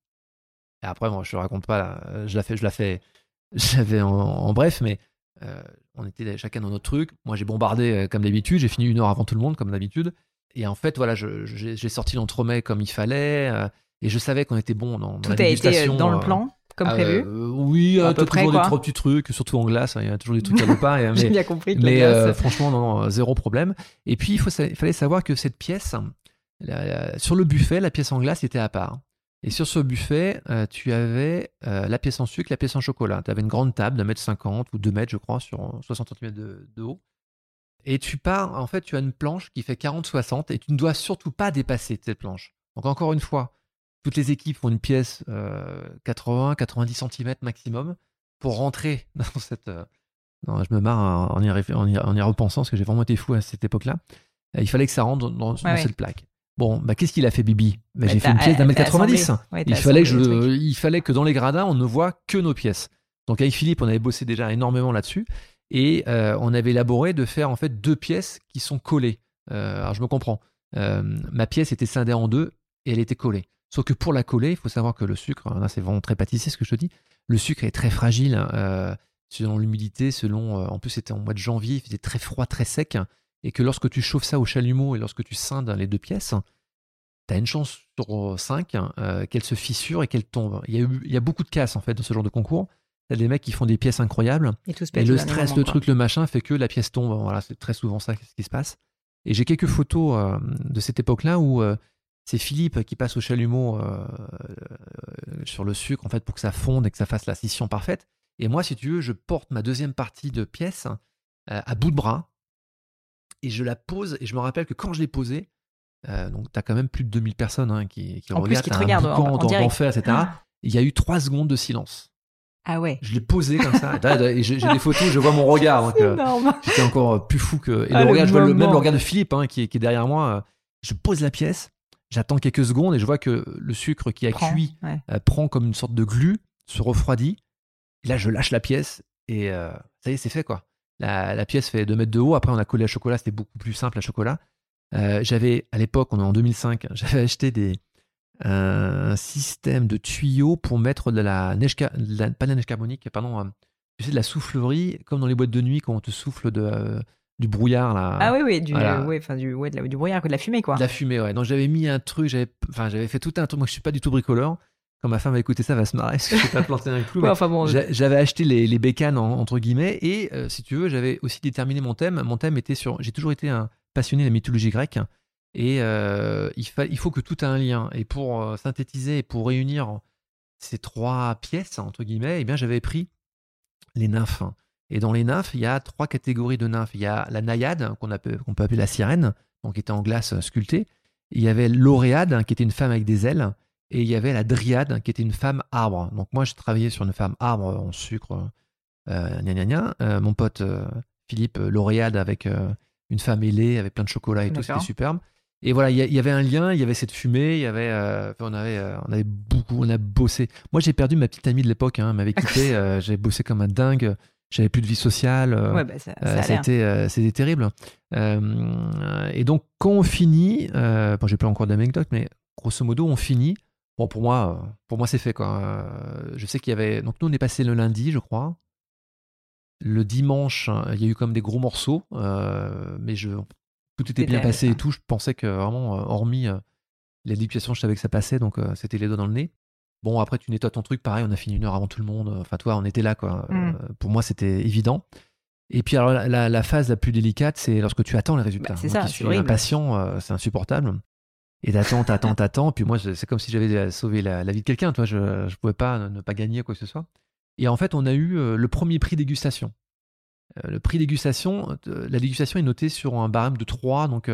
Et après, moi, je te raconte pas, je la fais, je la fais, j'avais en, en bref, mais euh, on était chacun dans notre truc. Moi, j'ai bombardé euh, comme d'habitude. J'ai fini une heure avant tout le monde, comme d'habitude. Et en fait, voilà, j'ai sorti l'entremets comme il fallait. Euh, et je savais qu'on était bon dans, Tout a été dans le plan comme prévu Oui, à peu près, toujours des trois petits trucs, surtout en glace. Hein, il y a toujours des trucs à ne pas. J'ai bien compris. mais franchement, non, zéro problème. Et puis, il, faut, il fallait savoir que cette pièce, sur le buffet, la pièce en glace était à part. Et sur ce buffet, euh, tu avais euh, la pièce en sucre, la pièce en chocolat. Tu avais une grande table d'un mètre cinquante ou deux mètres, je crois, sur 60 cm de, haut. Et tu pars, en fait, tu as une planche qui fait 40-60 et tu ne dois surtout pas dépasser cette planche. Donc, encore une fois, toutes les équipes font une pièce 80-90 euh, cm maximum pour rentrer dans cette. Non, je me marre en y, en y, repensant parce que j'ai vraiment été fou à cette époque-là. Il fallait que ça rentre dans, cette plaque. Bon, bah, qu'est-ce qu'il a fait, Bibi? Bah, J'ai fait une pièce d'un mètre 90. il, fallait que je, il fallait que dans les gradins, on ne voit que nos pièces. Donc avec Philippe, on avait bossé déjà énormément là-dessus. Et euh, on avait élaboré de faire en fait deux pièces qui sont collées. Euh, alors je me comprends. Euh, ma pièce était scindée en deux et elle était collée. Sauf que pour la coller, il faut savoir que le sucre, là c'est vraiment très pâtissier ce que je te dis, le sucre est très fragile selon l'humidité, selon. en plus, c'était en mois de janvier, il faisait très froid, très sec et que lorsque tu chauffes ça au chalumeau et lorsque tu scindes les deux pièces, tu as une chance sur 5 euh, qu'elle se fissure et qu'elle tombe. Il y, a il y a beaucoup de casses en fait dans ce genre de concours. Il y a des mecs qui font des pièces incroyables. Et, le stress, le truc, le machin fait que la pièce tombe. Voilà, c'est très souvent ça ce qui se passe. Et j'ai quelques photos euh, de cette époque-là où euh, c'est Philippe qui passe au chalumeau sur le sucre en fait pour que ça fonde et que ça fasse la scission parfaite. Et moi, si tu veux, je porte ma deuxième partie de pièce à bout de bras et je la pose. Et je me rappelle que quand je l'ai posée, euh, donc tu as quand même plus de 2000 personnes hein, qui, qui regardent, qui te regardent en, en etc. Ah. Il y a eu trois secondes de silence. Ah ouais. Je l'ai posé comme ça. et j'ai des photos, je vois mon regard. Euh, j'étais encore euh, plus fou que. Et ah, le regard, je vois le, même le regard de Philippe hein, qui, est, qui, est, derrière moi. Je pose la pièce, j'attends quelques secondes et je vois que le sucre qui a cuit prend comme une sorte de glu, se refroidit. Et là, je lâche la pièce et ça y est, c'est fait quoi. La, pièce fait 2 mètres de haut. Après, on a collé à chocolat. C'était beaucoup plus simple à chocolat. j'avais, à l'époque, on est en 2005, j'avais acheté des, un système de tuyaux pour mettre de la neige, pas de la neige carbonique, pardon, tu sais, de la soufflerie, comme dans les boîtes de nuit quand on te souffle de, du brouillard là. Ah oui, oui, du, ouais, enfin, du, ouais, du brouillard, de la fumée quoi. De la fumée, ouais. Donc j'avais mis un truc, j'avais, enfin, j'avais fait tout un truc. Moi, je suis pas du tout bricoleur. Quand ma femme va écouter ça, elle va se marrer parce que j'ai pas planté un clou. enfin, bon, j'avais acheté les, les bécanes entre guillemets et euh, si tu veux, j'avais aussi déterminé mon thème. Mon thème était sur. J'ai toujours été un passionné de la mythologie grecque et euh, il, fa... il faut que tout ait un lien. Et pour euh, synthétiser et pour réunir ces trois pièces entre guillemets, eh bien j'avais pris les nymphes. Et dans les nymphes, il y a trois catégories de nymphes. Il y a la naïade, qu'on peut, peut appeler la sirène, donc qui était en glace sculptée. Il y avait l'oréade, qui était une femme avec des ailes. Et il y avait la dryade, qui était une femme arbre. Donc moi, j'ai travaillé sur une femme arbre en sucre, euh, gna gna gna. Euh, mon pote euh, Philippe, l'oréade avec une femme ailée, avec plein de chocolat et tout, c'était superbe. Et voilà, il y, avait un lien, il y avait cette fumée, il y avait, on avait, on avait beaucoup, on a bossé. Moi, j'ai perdu ma petite amie de l'époque, hein, m'avait quitté, j'ai bossé comme un dingue j'avais plus de vie sociale. Euh, ouais, bah ça, euh, c'était, euh, c'était terrible. et donc, quand on finit, bon, j'ai pas encore d'anecdotes, mais grosso modo, on finit. Bon, pour moi, pour moi, c'est fait quoi. je sais qu'il y avait. Donc, nous, on est passé le lundi, je crois. Le dimanche, il y a eu comme des gros morceaux, mais je, tout était bien passé et tout. Je pensais que vraiment, hormis l'éducation, je savais que ça passait, donc c'était les doigts dans le nez. Bon, après, tu nettoies ton truc, pareil, on a fini une heure avant tout le monde. Enfin, toi, on était là, quoi. Mm. Euh, pour moi, c'était évident. Et puis, alors, la, phase la plus délicate, c'est lorsque tu attends les résultats. Bah, c'est ça, suis impatient, euh, c'est insupportable. Et t'attends, t'attends, t'attends. Puis moi, c'est comme si j'avais sauvé la, vie de quelqu'un. Toi, je ne pouvais pas ne pas gagner quoi que ce soit. Et en fait, on a eu euh, le premier prix dégustation. le prix dégustation, la dégustation est notée sur un barème de 3, donc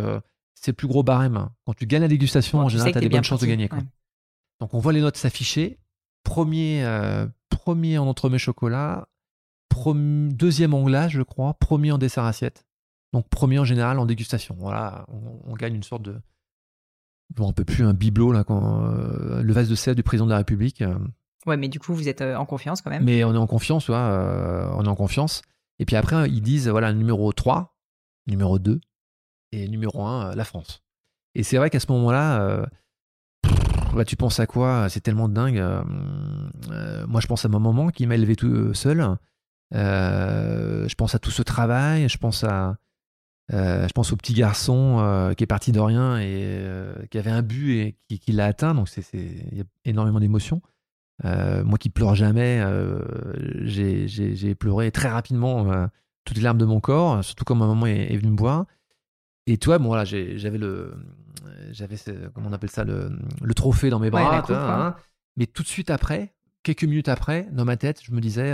c'est le plus gros barème. Quand tu gagnes la dégustation, en général, tu as des bonnes chances de gagner. Quoi. Donc on voit les notes s'afficher. Premier, euh, premier en entremets chocolat, deuxième en glace, je crois, premier en dessert assiette. Donc premier en général en dégustation. Voilà, on, gagne une sorte de, je ne peux plus un bibelot là, quand, euh, le vase de sel du président de la République. Euh. Ouais, mais du coup vous êtes en confiance quand même. Mais on est en confiance, tu vois, on est en confiance. Et puis après ils disent voilà numéro 3, numéro 2 et numéro 1 la France. Et c'est vrai qu'à ce moment-là bah, tu penses à quoi? C'est tellement dingue. Euh, euh, moi, je pense à ma maman qui m'a élevé tout euh, seul. je pense à tout ce travail. Je pense à, je pense au petit garçon qui est parti de rien et qui avait un but et qui, l'a atteint. Donc, il y a énormément d'émotions. moi qui pleure jamais, j'ai pleuré très rapidement toutes les larmes de mon corps, surtout quand ma maman est, est venue me voir. Et toi, bon voilà, j'avais le, j'avais, comment on appelle ça, le, le trophée dans mes bras. Hein. mais tout de suite après, quelques minutes après, dans ma tête, je me disais,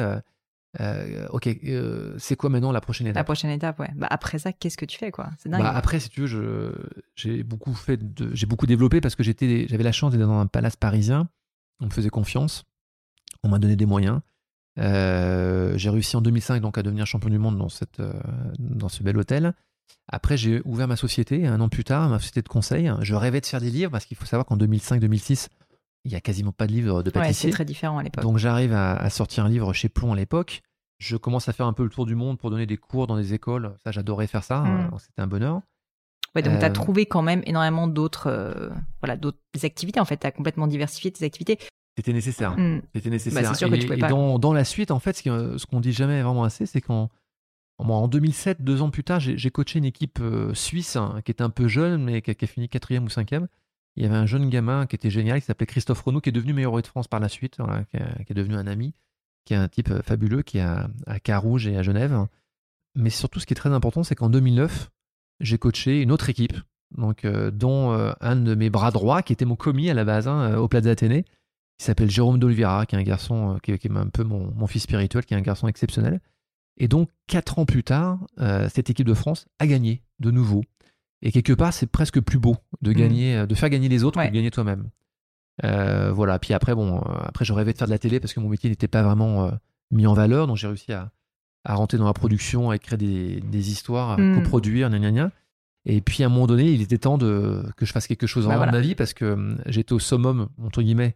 euh, euh, ok, euh, c'est quoi maintenant la prochaine étape? La prochaine étape, ouais. Bah, après ça, qu'est-ce que tu fais, quoi? C'est dingue. Bah, après, si tu veux, j'ai beaucoup fait, j'ai beaucoup développé parce que j'étais, j'avais la chance d'être dans un palace parisien. On me faisait confiance, on m'a donné des moyens. j'ai réussi en 2005 donc à devenir champion du monde dans cette, dans ce bel hôtel. Après, j'ai ouvert ma société un an plus tard, ma société de conseil. Je rêvais de faire des livres parce qu'il faut savoir qu'en 2005-2006, il n'y a quasiment pas de livres de pâtissier. c'est très différent à l'époque. Donc j'arrive à, sortir un livre chez Plomb à l'époque. Je commence à faire un peu le tour du monde pour donner des cours dans des écoles. Ça, j'adorais faire ça. Hmm. C'était un bonheur. Ouais, donc tu as euh, trouvé quand même énormément d'autres euh, voilà, d'autres activités. En fait, tu as complètement diversifié tes activités. C'était nécessaire. C'était nécessaire. Bah, sûr que tu et pas... dans, dans, la suite, en fait, ce qu'on dit jamais vraiment assez, c'est qu'en en 2007, deux ans plus tard, j'ai coaché une équipe euh, suisse hein, qui était un peu jeune, mais qui a, fini quatrième ou cinquième. Il y avait un jeune gamin qui était génial, qui s'appelait Christophe Renaud, qui est devenu meilleur de France par la suite, qui, est devenu un ami, qui est un type euh, fabuleux, qui est à, Carouge et à Genève. Mais surtout, ce qui est très important, c'est qu'en 2009, j'ai coaché une autre équipe, donc, euh, dont un de mes bras droits, qui était mon commis à la base, hein, au Plaza Athénée, qui s'appelle Jérôme d'Olivera, qui est un garçon, qui, est un peu mon fils spirituel, qui est un garçon exceptionnel. Et donc, quatre ans plus tard, euh, cette équipe de France a gagné de nouveau. Et quelque part, c'est presque plus beau de mm. gagner, euh, de faire gagner les autres que de gagner toi-même. Euh, voilà. Puis après, bon, après, je rêvais de faire de la télé parce que mon métier n'était pas vraiment mis en valeur. Donc, j'ai réussi à, rentrer dans la production, à écrire des, histoires, à mm. coproduire, gna, gna, Et puis, à un moment donné, il était temps de, que je fasse quelque chose bah, en ma vie parce que j'étais au summum, entre guillemets,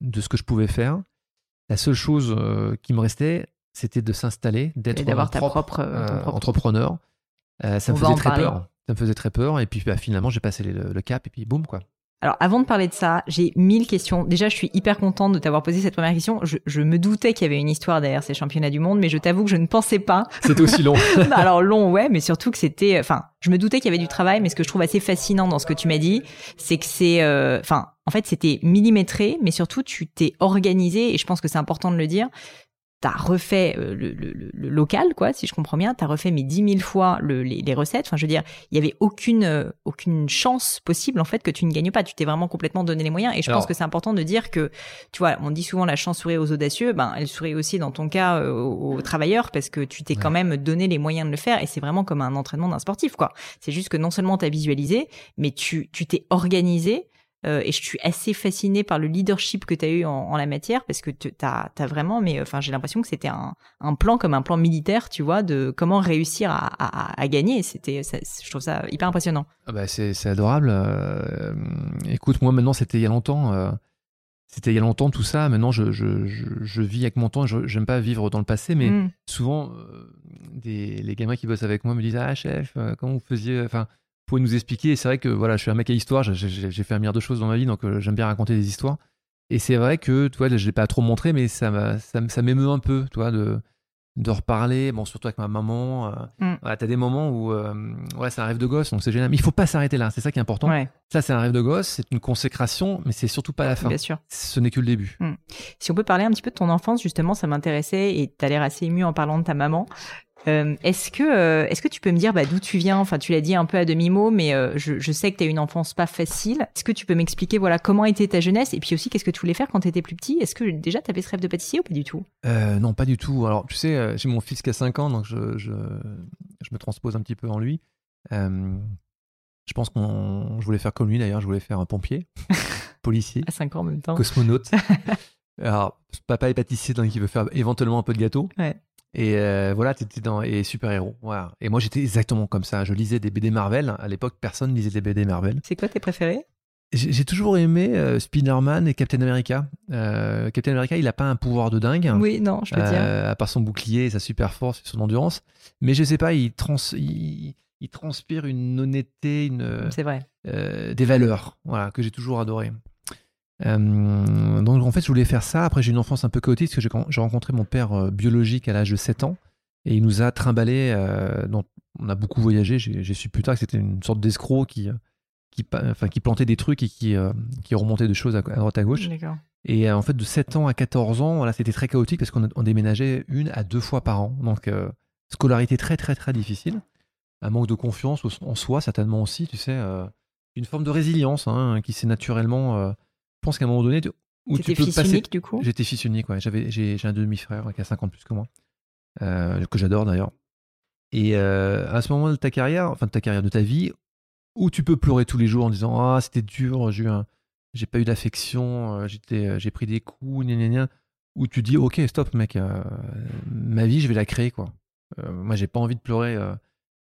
de ce que je pouvais faire. La seule chose qui me restait, c'était de s'installer, d'être d'avoir ta propre, entrepreneur. ça me faisait très peur. Ça me faisait très peur. Et puis bah, finalement, j'ai passé le, le, cap et puis boum quoi. Alors, avant de parler de ça, j'ai mille questions. Déjà, je suis hyper contente de t'avoir posé cette première question. Je, je me doutais qu'il y avait une histoire derrière ces championnats du monde, mais je t'avoue que je ne pensais pas. C'était aussi long. Alors long, ouais, mais surtout que c'était. Enfin, je me doutais qu'il y avait du travail, mais ce que je trouve assez fascinant dans ce que tu m'as dit, c'est que c'est. Euh, enfin, en fait, c'était millimétré, mais surtout tu t'es organisé, et je pense que c'est important de le dire t'as refait euh, le, le, le, local, quoi, si je comprends bien, t'as refait mais dix mille fois le, les, les, recettes. Enfin, je veux dire, il y avait aucune euh, aucune chance possible en fait que tu ne gagnes pas. Tu t'es vraiment complètement donné les moyens. Et je pense que c'est important de dire que, tu vois, on dit souvent la chance sourit aux audacieux. Ben, elle sourit aussi dans ton cas euh, aux, travailleurs parce que tu t'es quand même donné les moyens de le faire. Et c'est vraiment comme un entraînement d'un sportif, quoi. C'est juste que non seulement t'as visualisé, mais tu tu t'es organisé euh, et je suis assez fascinée par le leadership que tu as eu en, en, la matière parce que tu as, as, vraiment, mais enfin j'ai l'impression que c'était un, un, plan comme un plan militaire, tu vois, de comment réussir à, à, à gagner. C'était, je trouve ça hyper impressionnant. Ah bah c'est adorable. Euh, écoute, moi maintenant c'était il y a longtemps. Euh, c'était il y a longtemps tout ça. Maintenant, je, je, je, je vis avec mon temps. Je n'aime pas vivre dans le passé, mais mm. souvent, des, les gamins qui bossent avec moi me disent Ah, chef, comment vous faisiez Enfin, pouvez nous expliquer C'est vrai que voilà, je suis un mec à histoire, j'ai fait un milliard de choses dans ma vie, donc euh, j'aime bien raconter des histoires. Et c'est vrai que, tu vois, je l'ai pas trop montré, mais ça, ça, ça m'émeut un peu, toi, de, de reparler, bon, surtout avec ma maman. Euh, mm. tu as des moments où, euh, ouais, c'est un rêve de gosse, donc c'est génial. Mais il faut pas s'arrêter là, c'est ça qui est important. Ça, c'est un rêve de gosse, c'est une consécration, mais c'est surtout pas la fin. Bien sûr. Ce n'est que le début. Mm. Si on peut parler un petit peu de ton enfance, justement, ça m'intéressait et tu as l'air assez ému en parlant de ta maman. Euh, est-ce que euh, est-ce que tu peux me dire bah, d'où tu viens? Enfin, tu l'as dit un peu à demi mot, mais euh, je, je, sais que tu as une enfance pas facile. Est-ce que tu peux m'expliquer voilà comment était ta jeunesse? Et puis aussi qu'est-ce que tu voulais faire quand tu étais plus petit? Est-ce que déjà tu avais ce rêve de pâtissier ou pas du tout? Non, pas du tout. Alors, tu sais, j'ai mon fils qui a 5 ans, donc je, je, je, me transpose un petit peu en lui. je pense qu'on je voulais faire comme lui d'ailleurs. Je voulais faire un pompier, policier, à 5 ans en même temps, cosmonaute. Alors, papa est pâtissier, donc il veut faire éventuellement un peu de gâteau. Ouais. Et euh, voilà, tu étais dans et super-héros. Voilà. Et moi, j'étais exactement comme ça. Je lisais des BD Marvel. À l'époque, personne lisait des BD Marvel. C'est quoi tes préférés? J'ai toujours aimé euh, Spider-Man et Captain America. Euh, Captain America, il n'a pas un pouvoir de dingue. Oui, non, je peux dire. À part son bouclier, sa super force et son endurance. Mais je sais pas, il, trans il, il transpire une honnêteté, une, C'est vrai. des valeurs voilà, que j'ai toujours adoré. Euh, donc en fait, je voulais faire ça. Après, j'ai une enfance un peu chaotique parce que j'ai rencontré mon père euh, biologique à l'âge de 7 ans et il nous a trimballé. Euh, donc, on a beaucoup voyagé. J'ai su plus tard que c'était une sorte d'escroc qui, qui, enfin, qui plantait des trucs et qui, qui remontait de choses à, droite à gauche. Et en fait, de 7 ans à 14 ans, voilà, c'était très chaotique parce qu'on déménageait une à deux fois par an. Donc, scolarité très, très, très difficile. Un manque de confiance en soi, certainement aussi, tu sais. une forme de résilience hein, qui s'est naturellement pense qu'à un moment donné, où tu peux fils passer... unique du coup J'étais fils unique, ouais. J'avais, j'ai, un demi-frère qui a 50 plus que moi, euh, que j'adore d'ailleurs. Et euh, à ce moment de ta carrière, enfin de ta carrière, de ta vie, où tu peux pleurer tous les jours en disant Ah, c'était dur, j'ai, j'ai pas eu d'affection, euh, j'étais, j'ai pris des coups, gna, gna, gna, où tu dis Ok, stop, mec, ma vie, je vais la créer, quoi. moi, j'ai pas envie de pleurer,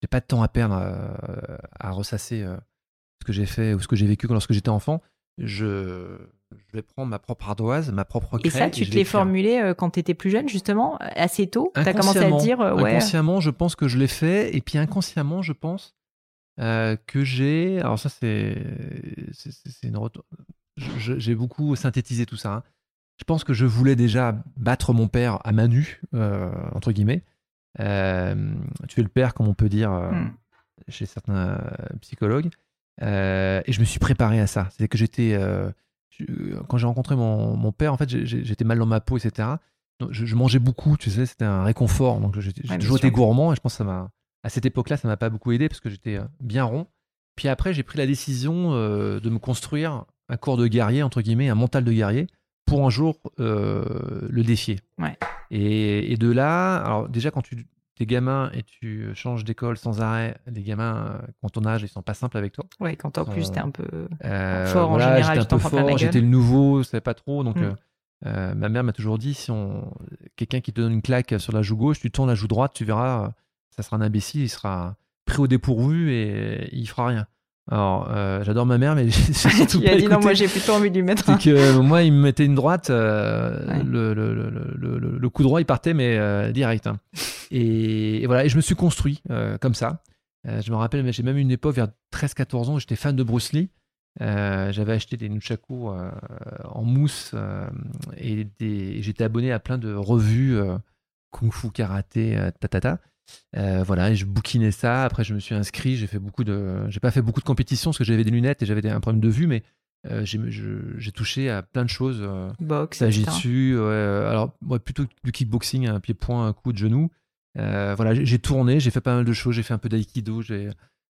j'ai pas de temps à perdre à, à ressasser ce que j'ai fait ou ce que j'ai vécu lorsque j'étais enfant je, vais prendre ma propre ardoise, ma propre craie. Et ça, tu te l'es formulé euh, quand tu étais plus jeune, justement, assez tôt? Tu as commencé à te dire. Euh, ouais. Inconsciemment, je pense que je l'ai fait. Et puis inconsciemment, je pense euh, que j'ai. Alors, ça, c'est. c'est une. J'ai beaucoup synthétisé tout ça. Hein. Je pense que je voulais déjà battre mon père à main nue, entre guillemets. tuer le père, comme on peut dire hmm. chez certains psychologues. Euh, et je me suis préparé à ça. C'est que j'étais. Euh, quand j'ai rencontré mon, mon, père, en fait, j'étais mal dans ma peau, etc. Donc, je, mangeais beaucoup, tu sais, c'était un réconfort. Donc, j'ai toujours été gourmand et je pense que ça m'a. À cette époque-là, ça m'a pas beaucoup aidé parce que j'étais euh, bien rond. Puis après, j'ai pris la décision de me construire un corps de guerrier, entre guillemets, un mental de guerrier, pour un jour le défier. Ouais. Et, et, de là, alors déjà, quand tu t'es gamin et tu changes d'école sans arrêt, les gamins, quand ton âge, ils sont pas simples avec toi. Oui, quand en plus t'es un peu euh, fort en général, j'étais un peu fort, j'étais le nouveau, je savais pas trop. Donc, mm. euh, euh, ma mère m'a toujours dit si on... quelqu'un qui te donne une claque sur la joue gauche, tu tournes la joue droite, tu verras, ça sera un imbécile, il sera pris au dépourvu et il fera rien. Alors, euh, j'adore ma mère, mais j'ai surtout tu as dit non, moi j'ai plutôt envie de lui mettre. C'est que euh, moi, il me mettait une droite, le, le, le, le, coup droit, il partait, mais direct. Hein. Et, et, voilà, et je me suis construit comme ça. je me rappelle, j'ai même une époque, vers 13-14 ans, j'étais fan de Bruce Lee. j'avais acheté des nunchaku en mousse et j'étais abonné à plein de revues kung fu, karaté, tatata. Euh, voilà, et je bouquinais ça. Après, je me suis inscrit. J'ai fait beaucoup de, j'ai pas fait beaucoup de compétitions parce que j'avais des lunettes et j'avais un problème de vue, mais euh, j'ai touché à plein de choses. Euh, Boxe, dessus. alors, moi, plutôt du kickboxing, un pied-point, un coup de genou. voilà, j'ai tourné, j'ai fait pas mal de choses. J'ai fait un peu d'aïkido.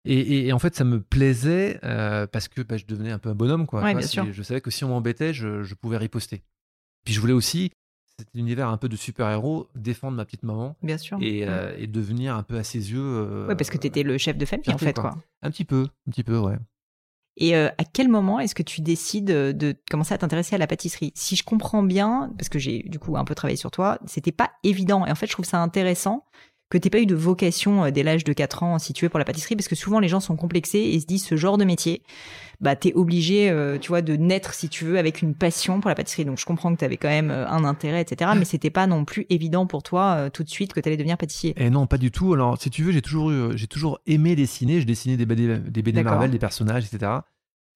Et, et, en fait, ça me plaisait parce que bah, je devenais un peu un bonhomme. Quoi. Je savais que si on m'embêtait, je, je, pouvais riposter. Puis je voulais aussi cet univers un peu de super-héros, défendre ma petite maman. Bien sûr. Et, euh, devenir un peu à ses yeux. Euh, ouais, parce que tu étais le chef de famille, en fait, quoi. Un petit peu, un petit peu, ouais. Et euh, à quel moment est-ce que tu décides de commencer à t'intéresser à la pâtisserie? Si je comprends bien, parce que j'ai du coup un peu travaillé sur toi, c'était pas évident. Et en fait, je trouve ça intéressant que t'aies pas eu de vocation euh, dès l'âge de 4 ans si tu veux pour la pâtisserie parce que souvent les gens sont complexés et se disent ce genre de métier bah t'es obligé euh, tu vois de naître si tu veux avec une passion pour la pâtisserie. Donc je comprends que t'avais quand même euh, un intérêt etc mais c'était pas non plus évident pour toi tout de suite que t'allais devenir pâtissier. Et eh non pas du tout. Alors si tu veux j'ai toujours eu, j'ai toujours aimé dessiner. Je dessinais des BD des BD Marvel des personnages etc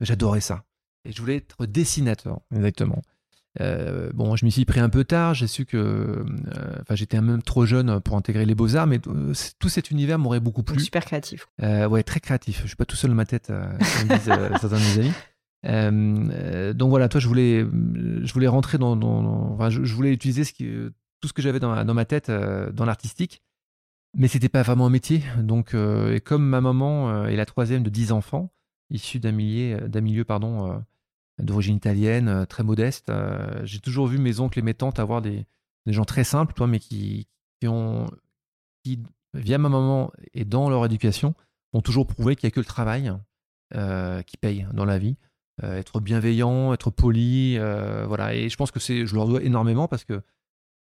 j'adorais ça. Et je voulais être dessinateur. Exactement euh, bon, je m'y suis pris un peu tard. J'ai su que, euh, enfin, j'étais même trop jeune pour intégrer les beaux arts, mais euh, tout cet univers m'aurait beaucoup plu. super créatif. ouais, très créatif. Je suis pas tout seul dans ma tête, comme disent certains de mes amis. donc voilà, toi, je voulais, je voulais rentrer dans, dans, enfin, je, voulais utiliser ce qui, tout ce que j'avais dans, dans, ma tête, dans l'artistique, mais c'était pas vraiment un métier. Donc, et comme ma maman est la troisième de dix enfants, issus d'un milieu, d'un milieu, pardon d'origine italienne, euh, très modeste. Euh, j'ai toujours vu mes oncles et mes tantes avoir des, gens très simples, toi, mais qui, ont, qui, via ma maman et dans leur éducation, ont toujours prouvé qu'il n'y a que le travail euh, qui paye dans la vie. être bienveillant, être poli, voilà. Et je pense que c'est, je leur dois énormément parce que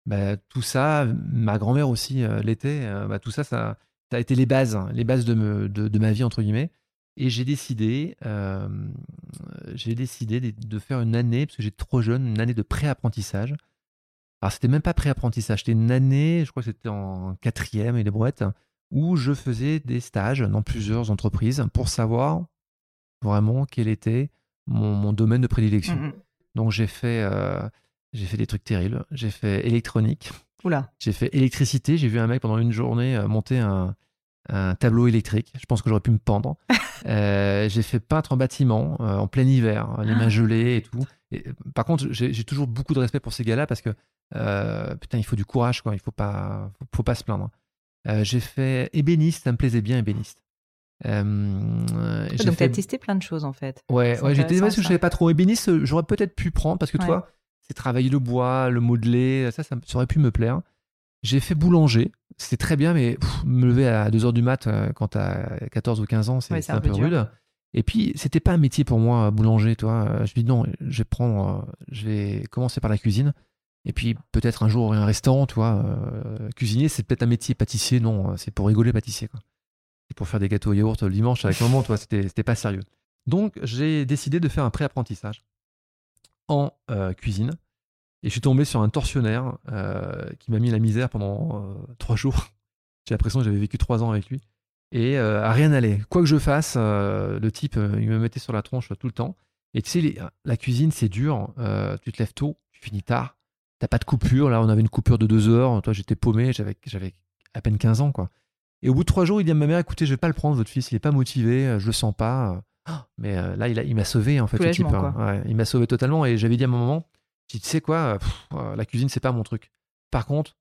bah, tout ça, ma grand-mère aussi l'était. Bah, tout ça, ça, a été les bases, les bases de, de ma vie entre guillemets. Et j'ai décidé, euh, j'ai décidé de, faire une année, parce que j'étais trop jeune, une année de pré-apprentissage. Alors, c'était même pas pré-apprentissage, c'était une année, je crois que c'était en quatrième et des brouettes, où je faisais des stages dans plusieurs entreprises pour savoir vraiment quel était mon, domaine de prédilection. Mmh Donc, j'ai fait, euh, j'ai fait des trucs terribles. J'ai fait électronique. Oula. J'ai fait électricité. J'ai vu un mec pendant une journée euh, monter un, un tableau électrique. Je pense que j'aurais pu me pendre. Euh, j'ai fait peintre en bâtiment euh, en plein hiver, les mains gelées et tout. Et, par contre, j'ai toujours beaucoup de respect pour ces gars-là parce que euh, putain, il faut du courage, quoi. Il faut pas, faut, pas se plaindre. j'ai fait ébéniste, ça me plaisait bien ébéniste. donc fait... tu as testé plein de choses en fait. Ouais, ouais j'étais parce que je savais pas trop ébéniste, j'aurais peut-être pu prendre parce que toi, c'est travailler le bois, le modeler, ça, ça, aurait pu me plaire. J'ai fait boulanger. C'était très bien, mais me lever à 2h du mat euh, quand t'as 14 ou 15 ans, c'est un, peu rude. Et puis, c'était pas un métier pour moi, boulanger, toi. Je me dis non, je vais prendre, euh, je vais commencer par la cuisine. Et puis, peut-être un jour, un restaurant, tu vois. Euh, cuisinier, c'est peut-être un métier pâtissier. Non, c'est pour rigoler pâtissier, quoi. C'est pour faire des gâteaux au yaourt le dimanche avec maman, toi. C'était pas sérieux. Donc, j'ai décidé de faire un pré-apprentissage en cuisine. Et je suis tombé sur un tortionnaire euh, qui m'a mis la misère pendant euh, trois jours. J'ai l'impression que j'avais vécu trois ans avec lui. Et euh, à rien n'allait. Quoi que je fasse, le type, il me mettait sur la tronche tout le temps. Et tu sais, la cuisine, c'est dur. tu te lèves tôt, tu finis tard. T'as pas de coupure. Là, on avait une coupure de deux heures. Toi, j'étais paumé. J'avais, j'avais à peine 15 ans, quoi. Et au bout de trois jours, il dit à ma mère, écoutez, je vais pas le prendre, votre fils, il est pas motivé, je le sens pas. Mais là, il, il m'a sauvé, en fait, le type. Hein. il m'a sauvé totalement. Et j'avais dit à un moment, tu sais quoi, euh, la cuisine, c'est pas mon truc. Par contre,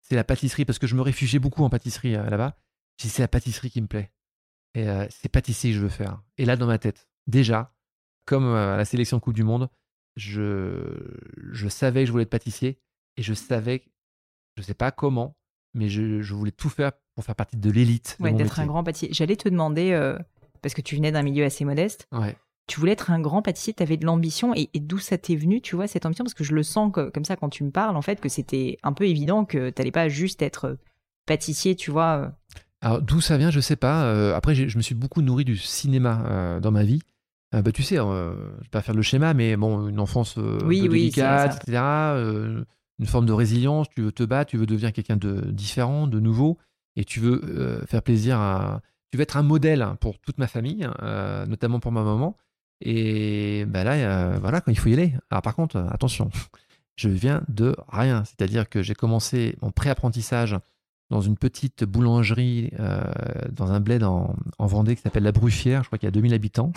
c'est la pâtisserie, parce que je me réfugiais beaucoup en pâtisserie euh, là-bas. J'ai c'est la pâtisserie qui me plaît. Et euh, c'est pâtisserie que je veux faire. Et là, dans ma tête, déjà, comme à la sélection Coupe du Monde, je, je savais que je voulais être pâtissier et je savais, je sais pas comment, mais je, je voulais tout faire pour faire partie de l'élite. Ouais, d'être un grand pâtissier. J'allais te demander, parce que tu venais d'un milieu assez modeste, ouais tu voulais être un grand pâtissier, tu avais de l'ambition et, d'où ça t'est venu, tu vois, cette ambition? Parce que je le sens comme ça quand tu me parles, en fait, que c'était un peu évident que tu n'allais pas juste être pâtissier, tu vois. Alors d'où ça vient, je sais pas. après, je me suis beaucoup nourri du cinéma dans ma vie. bah, tu sais, je vais pas faire le schéma, mais bon, une enfance oui, délicate, etc. une forme de résilience. Tu veux te battre, tu veux devenir quelqu'un de différent, de nouveau, et tu veux faire plaisir à. Tu veux être un modèle pour toute ma famille, notamment pour ma maman. Et ben là, voilà, quand il faut y aller. Alors par contre, attention, je viens de rien. C'est-à-dire que j'ai commencé mon pré-apprentissage dans une petite boulangerie euh, dans un bled en, Vendée qui s'appelle La Bruffière. Je crois qu'il y a 2000 habitants.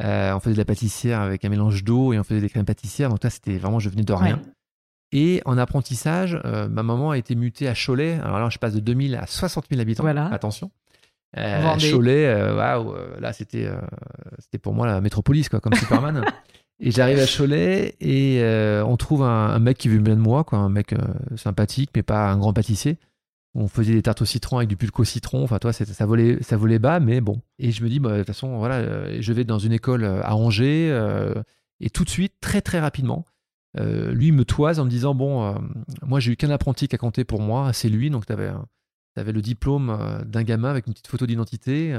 Euh, on faisait de la pâtissière avec un mélange d'eau et on faisait des crèmes pâtissières. Donc là, c'était vraiment, je venais de rien. Et en apprentissage, euh, ma maman a été mutée à Cholet. Alors là, je passe de 2000 à 60 000 habitants. Voilà. Attention. Euh, Cholet, waouh, là, c'était c'était pour moi la métropolis, quoi, comme Superman. Et j'arrive à Cholet et on trouve un, mec qui veut bien de moi, quoi, un mec sympathique, mais pas un grand pâtissier on faisait des tartes au citron avec du pulco citron. Enfin, toi, ça volait, ça volait bas, mais bon. Et je me dis, bah, de toute façon, voilà, euh, je vais dans une école euh, à Angers. Euh, et tout de suite, très très rapidement, lui me toise en me disant, bon, moi j'ai eu qu'un apprenti qui a compté pour moi, c'est lui. Donc, tu avais, avais, le diplôme d'un gamin avec une petite photo d'identité.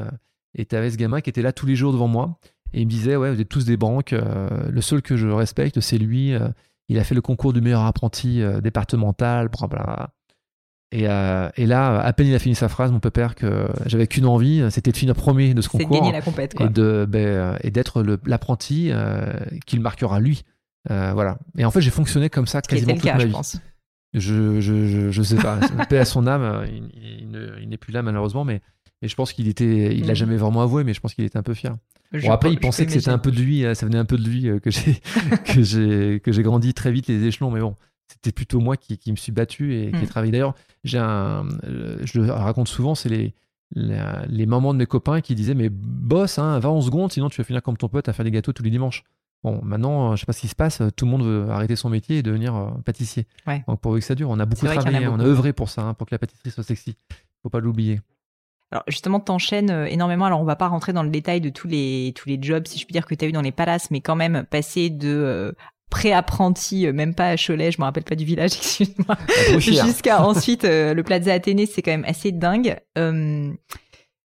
et tu avais ce gamin qui était là tous les jours devant moi. Et il me disait, ouais, vous êtes tous des banques. le seul que je respecte, c'est lui. il a fait le concours du meilleur apprenti départemental. Bla, bla. Euh, et, là, à peine il a fini sa phrase, mon père, que j'avais qu'une envie, c'était de finir premier de ce concours. de gagner la compète, quoi. Et, de, ben, et d'être l'apprenti euh, qu'il marquera lui. Euh, voilà. Et en fait, j'ai fonctionné comme ça quasiment toute ma vie. Je, pense. Je, je, je, sais pas. Paix à son âme, il, il n'est plus là malheureusement, mais, mais je pense qu'il était, il l'a mm. jamais vraiment avoué, mais je pense qu'il était un peu fier. Bon, après, il pensait que c'était un peu de lui, ça venait un peu de lui que j'ai que j'ai que j'ai grandi très vite les échelons, mais bon, c'était plutôt moi qui, qui, me suis battu et qui ai mm. travaillé. D'ailleurs, j'ai un, euh, je le raconte souvent, c'est les, les, moments de mes copains qui disaient Mais boss, hein, va en seconde, sinon tu vas finir comme ton pote à faire des gâteaux tous les dimanches. Bon, maintenant, je sais pas ce qui se passe, tout le monde veut arrêter son métier et devenir euh, pâtissier. Donc pour que ça dure, on a beaucoup travaillé, on a, œuvré pour ça, hein, pour que la pâtisserie soit sexy. Faut pas l'oublier. Alors justement, t'enchaînes euh, énormément. Alors on va pas rentrer dans le détail de tous les tous les jobs, si je puis dire, que tu as eu dans les palaces, mais quand même passer de pré-apprenti, euh, même pas à Cholet, je me rappelle pas du village, excuse-moi, jusqu'à ensuite euh, le Plaza Athénée, c'est quand même assez dingue. Euh,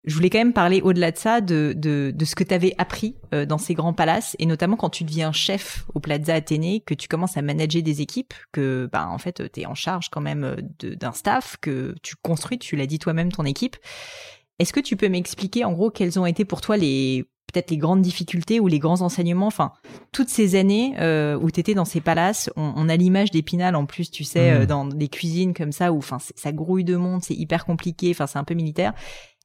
je voulais quand même parler au-delà de ça de, de, de ce que tu avais appris dans ces grands palaces et notamment quand tu deviens chef au Plaza Athénée, que tu commences à manager des équipes, que bah, en fait tu es en charge quand même d'un staff, que tu construis, tu l'as dit toi-même, ton équipe. Est-ce que tu peux m'expliquer en gros quels ont été pour toi les peut-être les grandes difficultés ou les grands enseignements. Enfin, toutes ces années euh, où tu étais dans ces palaces, on, a l'image d'Épinal en plus, tu sais, euh, mmh. dans des cuisines comme ça où enfin ça grouille de monde, c'est hyper compliqué, enfin c'est un peu militaire.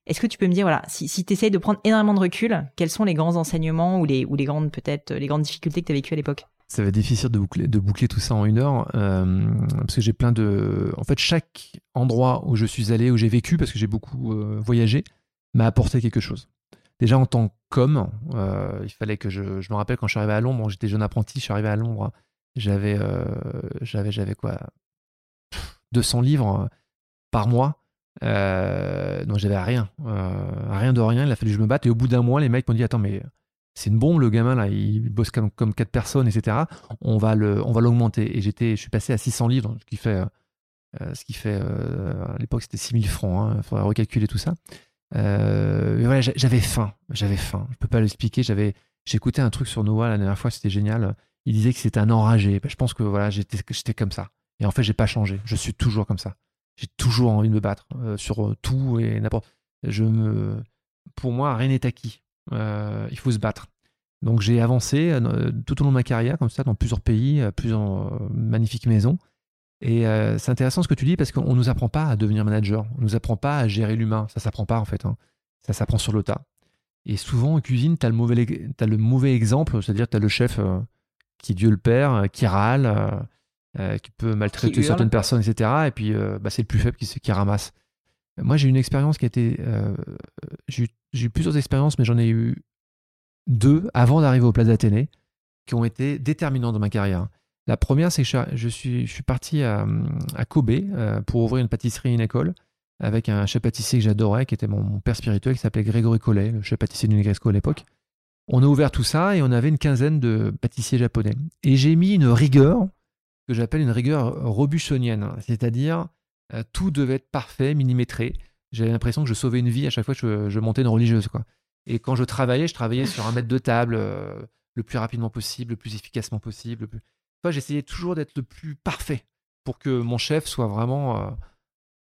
Est-ce que tu peux me dire voilà, si, si tu essayes de prendre énormément de recul, quels sont les grands enseignements ou les grandes peut-être les grandes difficultés que tu as vécues à l'époque? Ça va être difficile de boucler, tout ça en une heure, euh, parce que j'ai plein de... En fait, chaque endroit où je suis allé, où j'ai vécu, parce que j'ai beaucoup voyagé, m'a apporté quelque chose. Déjà en tant qu'homme, euh, il fallait que je, je me rappelle quand je arrivé à Londres, j'étais jeune apprenti, je arrivé à Londres, j'avais euh, j'avais j'avais quoi? 200 livres euh, par mois. Donc j'avais rien, rien de rien. Il a fallu que je me batte. Et au bout d'un mois, les mecs m'ont dit attends mais c'est une bombe le gamin là, il bosse comme, comme quatre personnes, etc. On va l'augmenter. Et j'étais, je suis passé à 600 livres, ce qui fait, ce qui fait à l'époque c'était 6000 francs. Il hein, faudrait recalculer tout ça. Euh, voilà, j'avais faim, j'avais faim. Je peux pas l'expliquer. J'avais, j'écoutais un truc sur Noah la dernière fois, c'était génial. Il disait que c'était un enragé. Ben, je pense que voilà, j'étais, j'étais comme ça. Et en fait, j'ai pas changé. Je suis toujours comme ça. J'ai toujours envie de me battre euh, sur euh, tout et n'importe. Je me, pour moi, rien n'est acquis. il faut se battre. Donc j'ai avancé tout au long de ma carrière comme ça dans plusieurs pays, plusieurs magnifiques maisons. Et euh, c'est intéressant ce que tu dis parce qu'on nous apprend pas à devenir manager, on nous apprend pas à gérer l'humain, ça s'apprend pas en fait, hein. ça s'apprend sur le tas. Et souvent en cuisine, tu as, as, le mauvais exemple, c'est-à-dire tu as le chef euh, qui est Dieu le Père, euh, qui râle, qui peut maltraiter certaines personnes, etc. Et puis bah, c'est le plus faible qui, qui ramasse. Moi j'ai une expérience qui a été... j'ai eu plusieurs expériences, mais j'en ai eu deux avant d'arriver au Plaza Athénée qui ont été déterminantes dans ma carrière. La première, c'est que je suis, je suis parti à, Kobe euh, pour ouvrir une pâtisserie et une école avec un chef pâtissier que j'adorais, qui était mon, père spirituel, qui s'appelait Grégory Collet, le chef pâtissier d'Unigesco à l'époque. On a ouvert tout ça et on avait une quinzaine de pâtissiers japonais. Et j'ai mis une rigueur que j'appelle une rigueur robuchonienne, c'est-à-dire euh, tout devait être parfait, millimétré. j'avais l'impression que je sauvais une vie à chaque fois que je, montais une religieuse. Quoi. Et quand je travaillais, je travaillais sur un mètre de table le plus rapidement possible, le plus efficacement possible. j'essayais toujours d'être le plus parfait pour que mon chef soit vraiment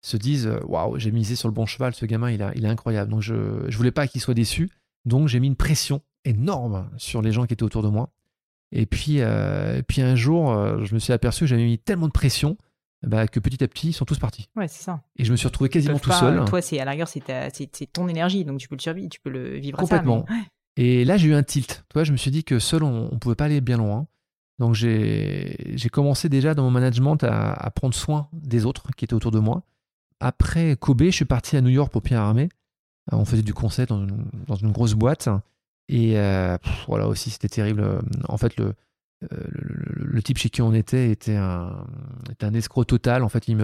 se dise waouh, j'ai misé sur le bon cheval, ce gamin, il, il est incroyable. Donc je ne voulais pas qu'il soit déçu. Donc j'ai mis une pression énorme sur les gens qui étaient autour de moi. Et puis, euh, puis un jour, euh, je me suis aperçu que j'avais mis tellement de pression bah, que petit à petit, ils sont tous partis. Ouais, c'est ça. Et je me suis retrouvé quasiment tout seul. Toi, c'est à la rigueur, c'est ton énergie, donc tu peux le survivre, tu peux le vivre Complètement. À ça, Et là, j'ai eu un tilt. Toi, je me suis dit que seul, on ne pouvait pas aller bien loin. Donc, j'ai commencé déjà dans mon management à, à, prendre soin des autres qui étaient autour de moi. Après Kobe, je suis parti à New York pour Pierre Armé. Euh, on faisait du conseil dans une, dans une grosse boîte. Et euh, voilà aussi, c'était terrible. En fait, le, euh, le, type chez qui on était était un, escroc total. En fait, il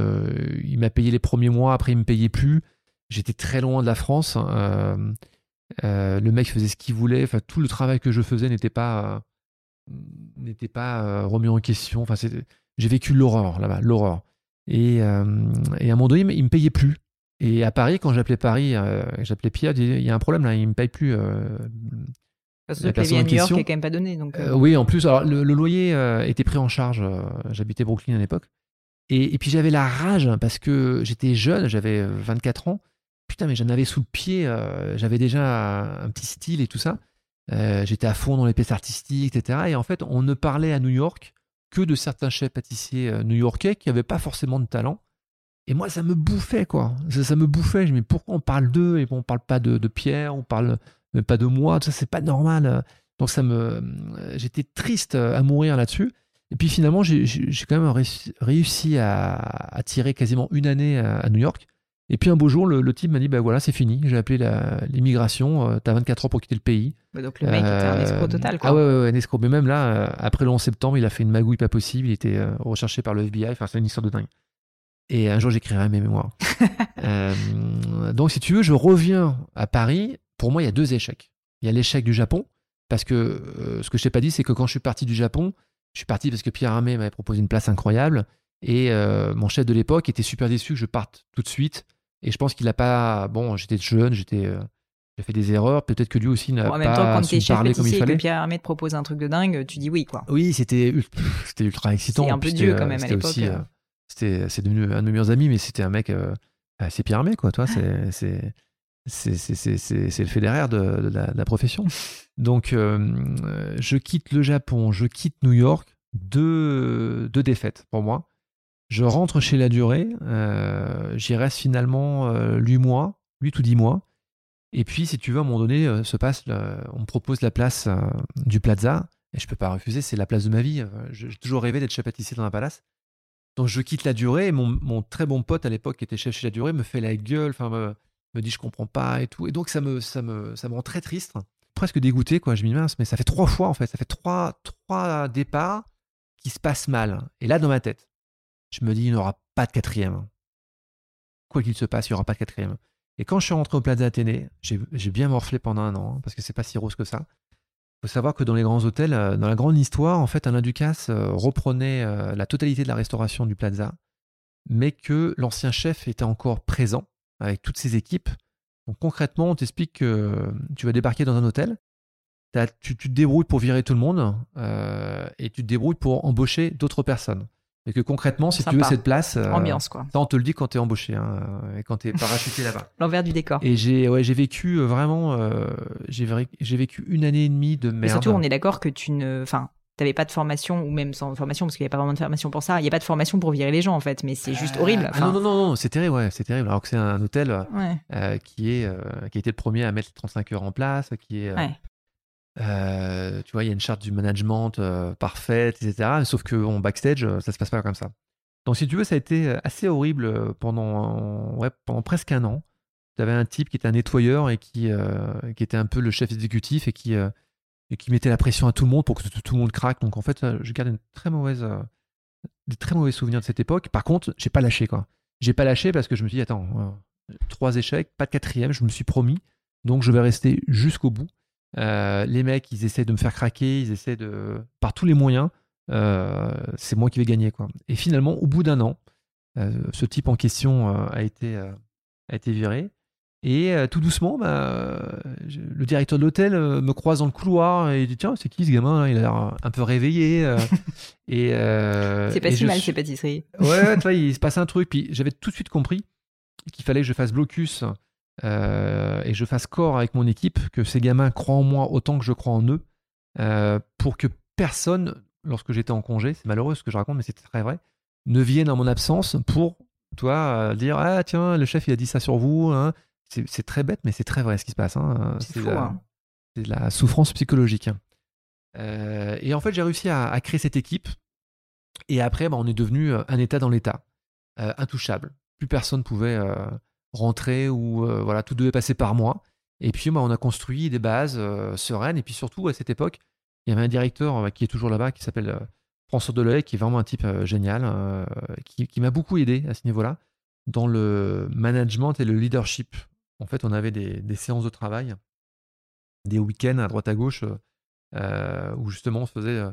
m'a payé les premiers mois, après il me payait plus. J'étais très loin de la France. Euh, le mec faisait ce qu'il voulait. Tout le travail que je faisais n'était pas, remis en question. J'ai vécu l'horreur là-bas, l'horreur. Et, et, à un moment donné, il me payait plus. Et à Paris, quand j'appelais Paris, euh, j'appelais Pierre, il y a un problème là, il me paye plus. Euh, Parce que le à New York n'est quand même pas donné. Donc, euh. oui, en plus, alors, le, loyer était pris en charge. J'habitais Brooklyn à l'époque. Et, puis j'avais la rage parce que j'étais jeune, j'avais 24 ans. Putain, mais j'en avais sous le pied. j'avais déjà un, petit style et tout ça. j'étais à fond dans les pièces artistiques, etc. Et en fait, on ne parlait à New York que de certains chefs pâtissiers new-yorkais qui n'avaient pas forcément de talent et moi, ça me bouffait, quoi. Ça, me bouffait. Je me dis, mais pourquoi on parle d'eux et on parle pas de, Pierre, on parle même pas de moi? Ça, c'est pas normal. Donc, ça me, j'étais triste à mourir là-dessus. Et puis finalement, j'ai quand même réussi à, tirer quasiment une année à, New York. Et puis un beau jour, le, type m'a dit, ben voilà, c'est fini. J'ai appelé l'immigration. Euh, t'as 24 heures pour quitter le pays. Bah, donc le mec était un euh, escroc total, quoi. Ah ouais, ouais, un escroc. Mais même là, euh, après le 11 septembre, il a fait une magouille pas possible. Il était recherché par le FBI. Enfin, c'est une histoire de dingue. Et un jour, j'écrirai mes mémoires. Euh, donc, si tu veux, je reviens à Paris. Pour moi, il y a deux échecs. Il y a l'échec du Japon, parce que euh, ce que je t'ai pas dit, c'est que quand je suis parti du Japon, je suis parti parce que Pierre Armé m'avait proposé une place incroyable. Et euh, mon chef de l'époque était super déçu que je parte tout de suite. Et je pense qu'il n'a pas. Bon, j'étais jeune, j'étais. j'ai fait des erreurs. Peut-être que lui aussi n'a pas même temps, quand su parler comme il fallait. Que Pierre Armé te propose un truc de dingue, tu dis oui, quoi. Oui, c'était c'était ultra excitant. C'est un peu Dieu quand même à l'époque c'est devenu un de mes meilleurs amis, mais c'était un mec euh, assez pyramé, quoi. Toi, c'est c'est c'est le fédéraire de, de, la, profession. Donc, euh, je quitte le Japon, je quitte New York, deux, deux défaites pour moi. Je rentre chez La Durée, euh, j'y reste finalement 8 mois, 8 ou 10 mois. Et puis, si tu veux, à un moment donné, se passe, on me propose la place du Plaza, et je peux pas refuser, c'est la place de ma vie. J'ai toujours rêvé d'être chef pâtissier dans un palace. Donc je quitte la durée et mon, très bon pote à l'époque qui était chef chez la durée me fait la gueule, enfin me, dit je comprends pas et tout. Et donc ça me, ça me, ça me rend très triste, presque dégoûté quoi. Je me dis mince, mais ça fait trois fois en fait, ça fait trois, trois départs qui se passent mal. Et là dans ma tête, je me dis il n'y aura pas de quatrième. Quoi qu'il se passe, il n'y aura pas de quatrième. Et quand je suis rentré au Plaza Athénée, j'ai bien morflé pendant un an, hein, parce que c'est pas si rose que ça faut savoir que dans les grands hôtels, euh, dans la grande histoire, en fait, Alain Ducasse euh, reprenait euh, la totalité de la restauration du Plaza, mais que l'ancien chef était encore présent avec toutes ses équipes. Donc concrètement, on t'explique que tu vas débarquer dans un hôtel, tu, te débrouilles pour virer tout le monde et tu te débrouilles pour embaucher d'autres personnes. Et que concrètement, si tu veux cette place. Euh, Ambiance, quoi. Ça, on te le dit quand t'es embauché hein, et quand t'es parachuté là-bas. L'envers du décor. Et j'ai ouais, j'ai vécu euh, vraiment. Euh, j'ai vécu une année et demie de merde. Mais surtout, on est d'accord que tu ne. Enfin, t'avais pas de formation, ou même sans formation, parce qu'il n'y a pas vraiment de formation pour ça. Il n'y a pas de formation pour virer les gens, en fait, mais c'est juste horrible. Ah non, non, non, non c'est terrible, ouais, c'est terrible. Alors que c'est un hôtel qui, est, qui a été le premier à mettre les 35 heures en place, qui est. Euh, tu vois, il y a une charte du management euh, parfaite, etc. Sauf qu'en backstage, euh, ça se passe pas comme ça. Donc, si tu veux, ça a été assez horrible pendant, ouais, pendant presque un an. Tu avais un type qui était un nettoyeur et qui, qui était un peu le chef exécutif et qui, et qui mettait la pression à tout le monde pour que tout, le monde craque. Donc, en fait, je garde une très mauvaise, des très mauvais souvenirs de cette époque. Par contre, j'ai pas lâché, quoi. J'ai pas lâché parce que je me suis dit, attends, trois échecs, pas de quatrième, je me suis promis. Donc, je vais rester jusqu'au bout. Euh, les mecs, ils essaient de me faire craquer, ils essaient de. par tous les moyens, euh, c'est moi qui vais gagner. Quoi. Et finalement, au bout d'un an, euh, ce type en question a été a été viré. Et tout doucement, bah, le directeur de l'hôtel me croise dans le couloir et il dit Tiens, c'est qui ce gamin? Il a l'air un peu réveillé. et c'est pas si mal ces pâtisseries. Ouais, tu vois, il se passe un truc. Puis j'avais tout de suite compris qu'il fallait que je fasse blocus et je fasse corps avec mon équipe, que ces gamins croient en moi autant que je crois en eux, pour que personne, lorsque j'étais en congé, c'est malheureux ce que je raconte, mais c'était très vrai, ne vienne en mon absence pour, toi, dire Ah, tiens, le chef, il a dit ça sur vous. Hein c'est très bête, mais c'est très vrai ce qui se passe. Hein. C'est hein. de la souffrance psychologique. Euh, et en fait, j'ai réussi à, créer cette équipe. Et après, bah, on est devenu euh, un État dans l'État, euh, intouchable. Plus personne pouvait rentrer ou voilà, tout devait passer par moi. Et puis, bah, on a construit des bases sereines. Et puis surtout, à cette époque, il y avait un directeur qui est toujours là-bas, qui s'appelle François Delay, qui est vraiment un type génial, qui, m'a beaucoup aidé à ce niveau-là dans le management et le leadership en fait, on avait des, séances de travail, des week-ends à droite à gauche, euh, où justement on se faisait. Euh,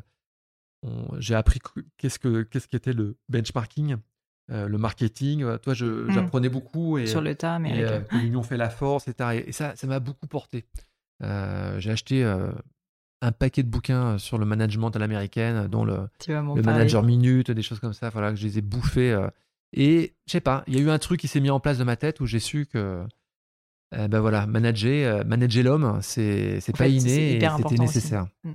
j'ai appris qu'est-ce que qu'est-ce qu'était le benchmarking, euh, le marketing. Toi, mmh. j'apprenais beaucoup et sur le tas, mais l'union fait la force, etc. Et, ça, ça m'a beaucoup porté. j'ai acheté un paquet de bouquins sur le management à l'américaine, dont le, le manager minute, des choses comme ça. Voilà, que je les ai bouffés. et je sais pas, il y a eu un truc qui s'est mis en place de ma tête où j'ai su que ben voilà, manager, euh, manager l'homme, c'est pas inné et c'était nécessaire. Mm.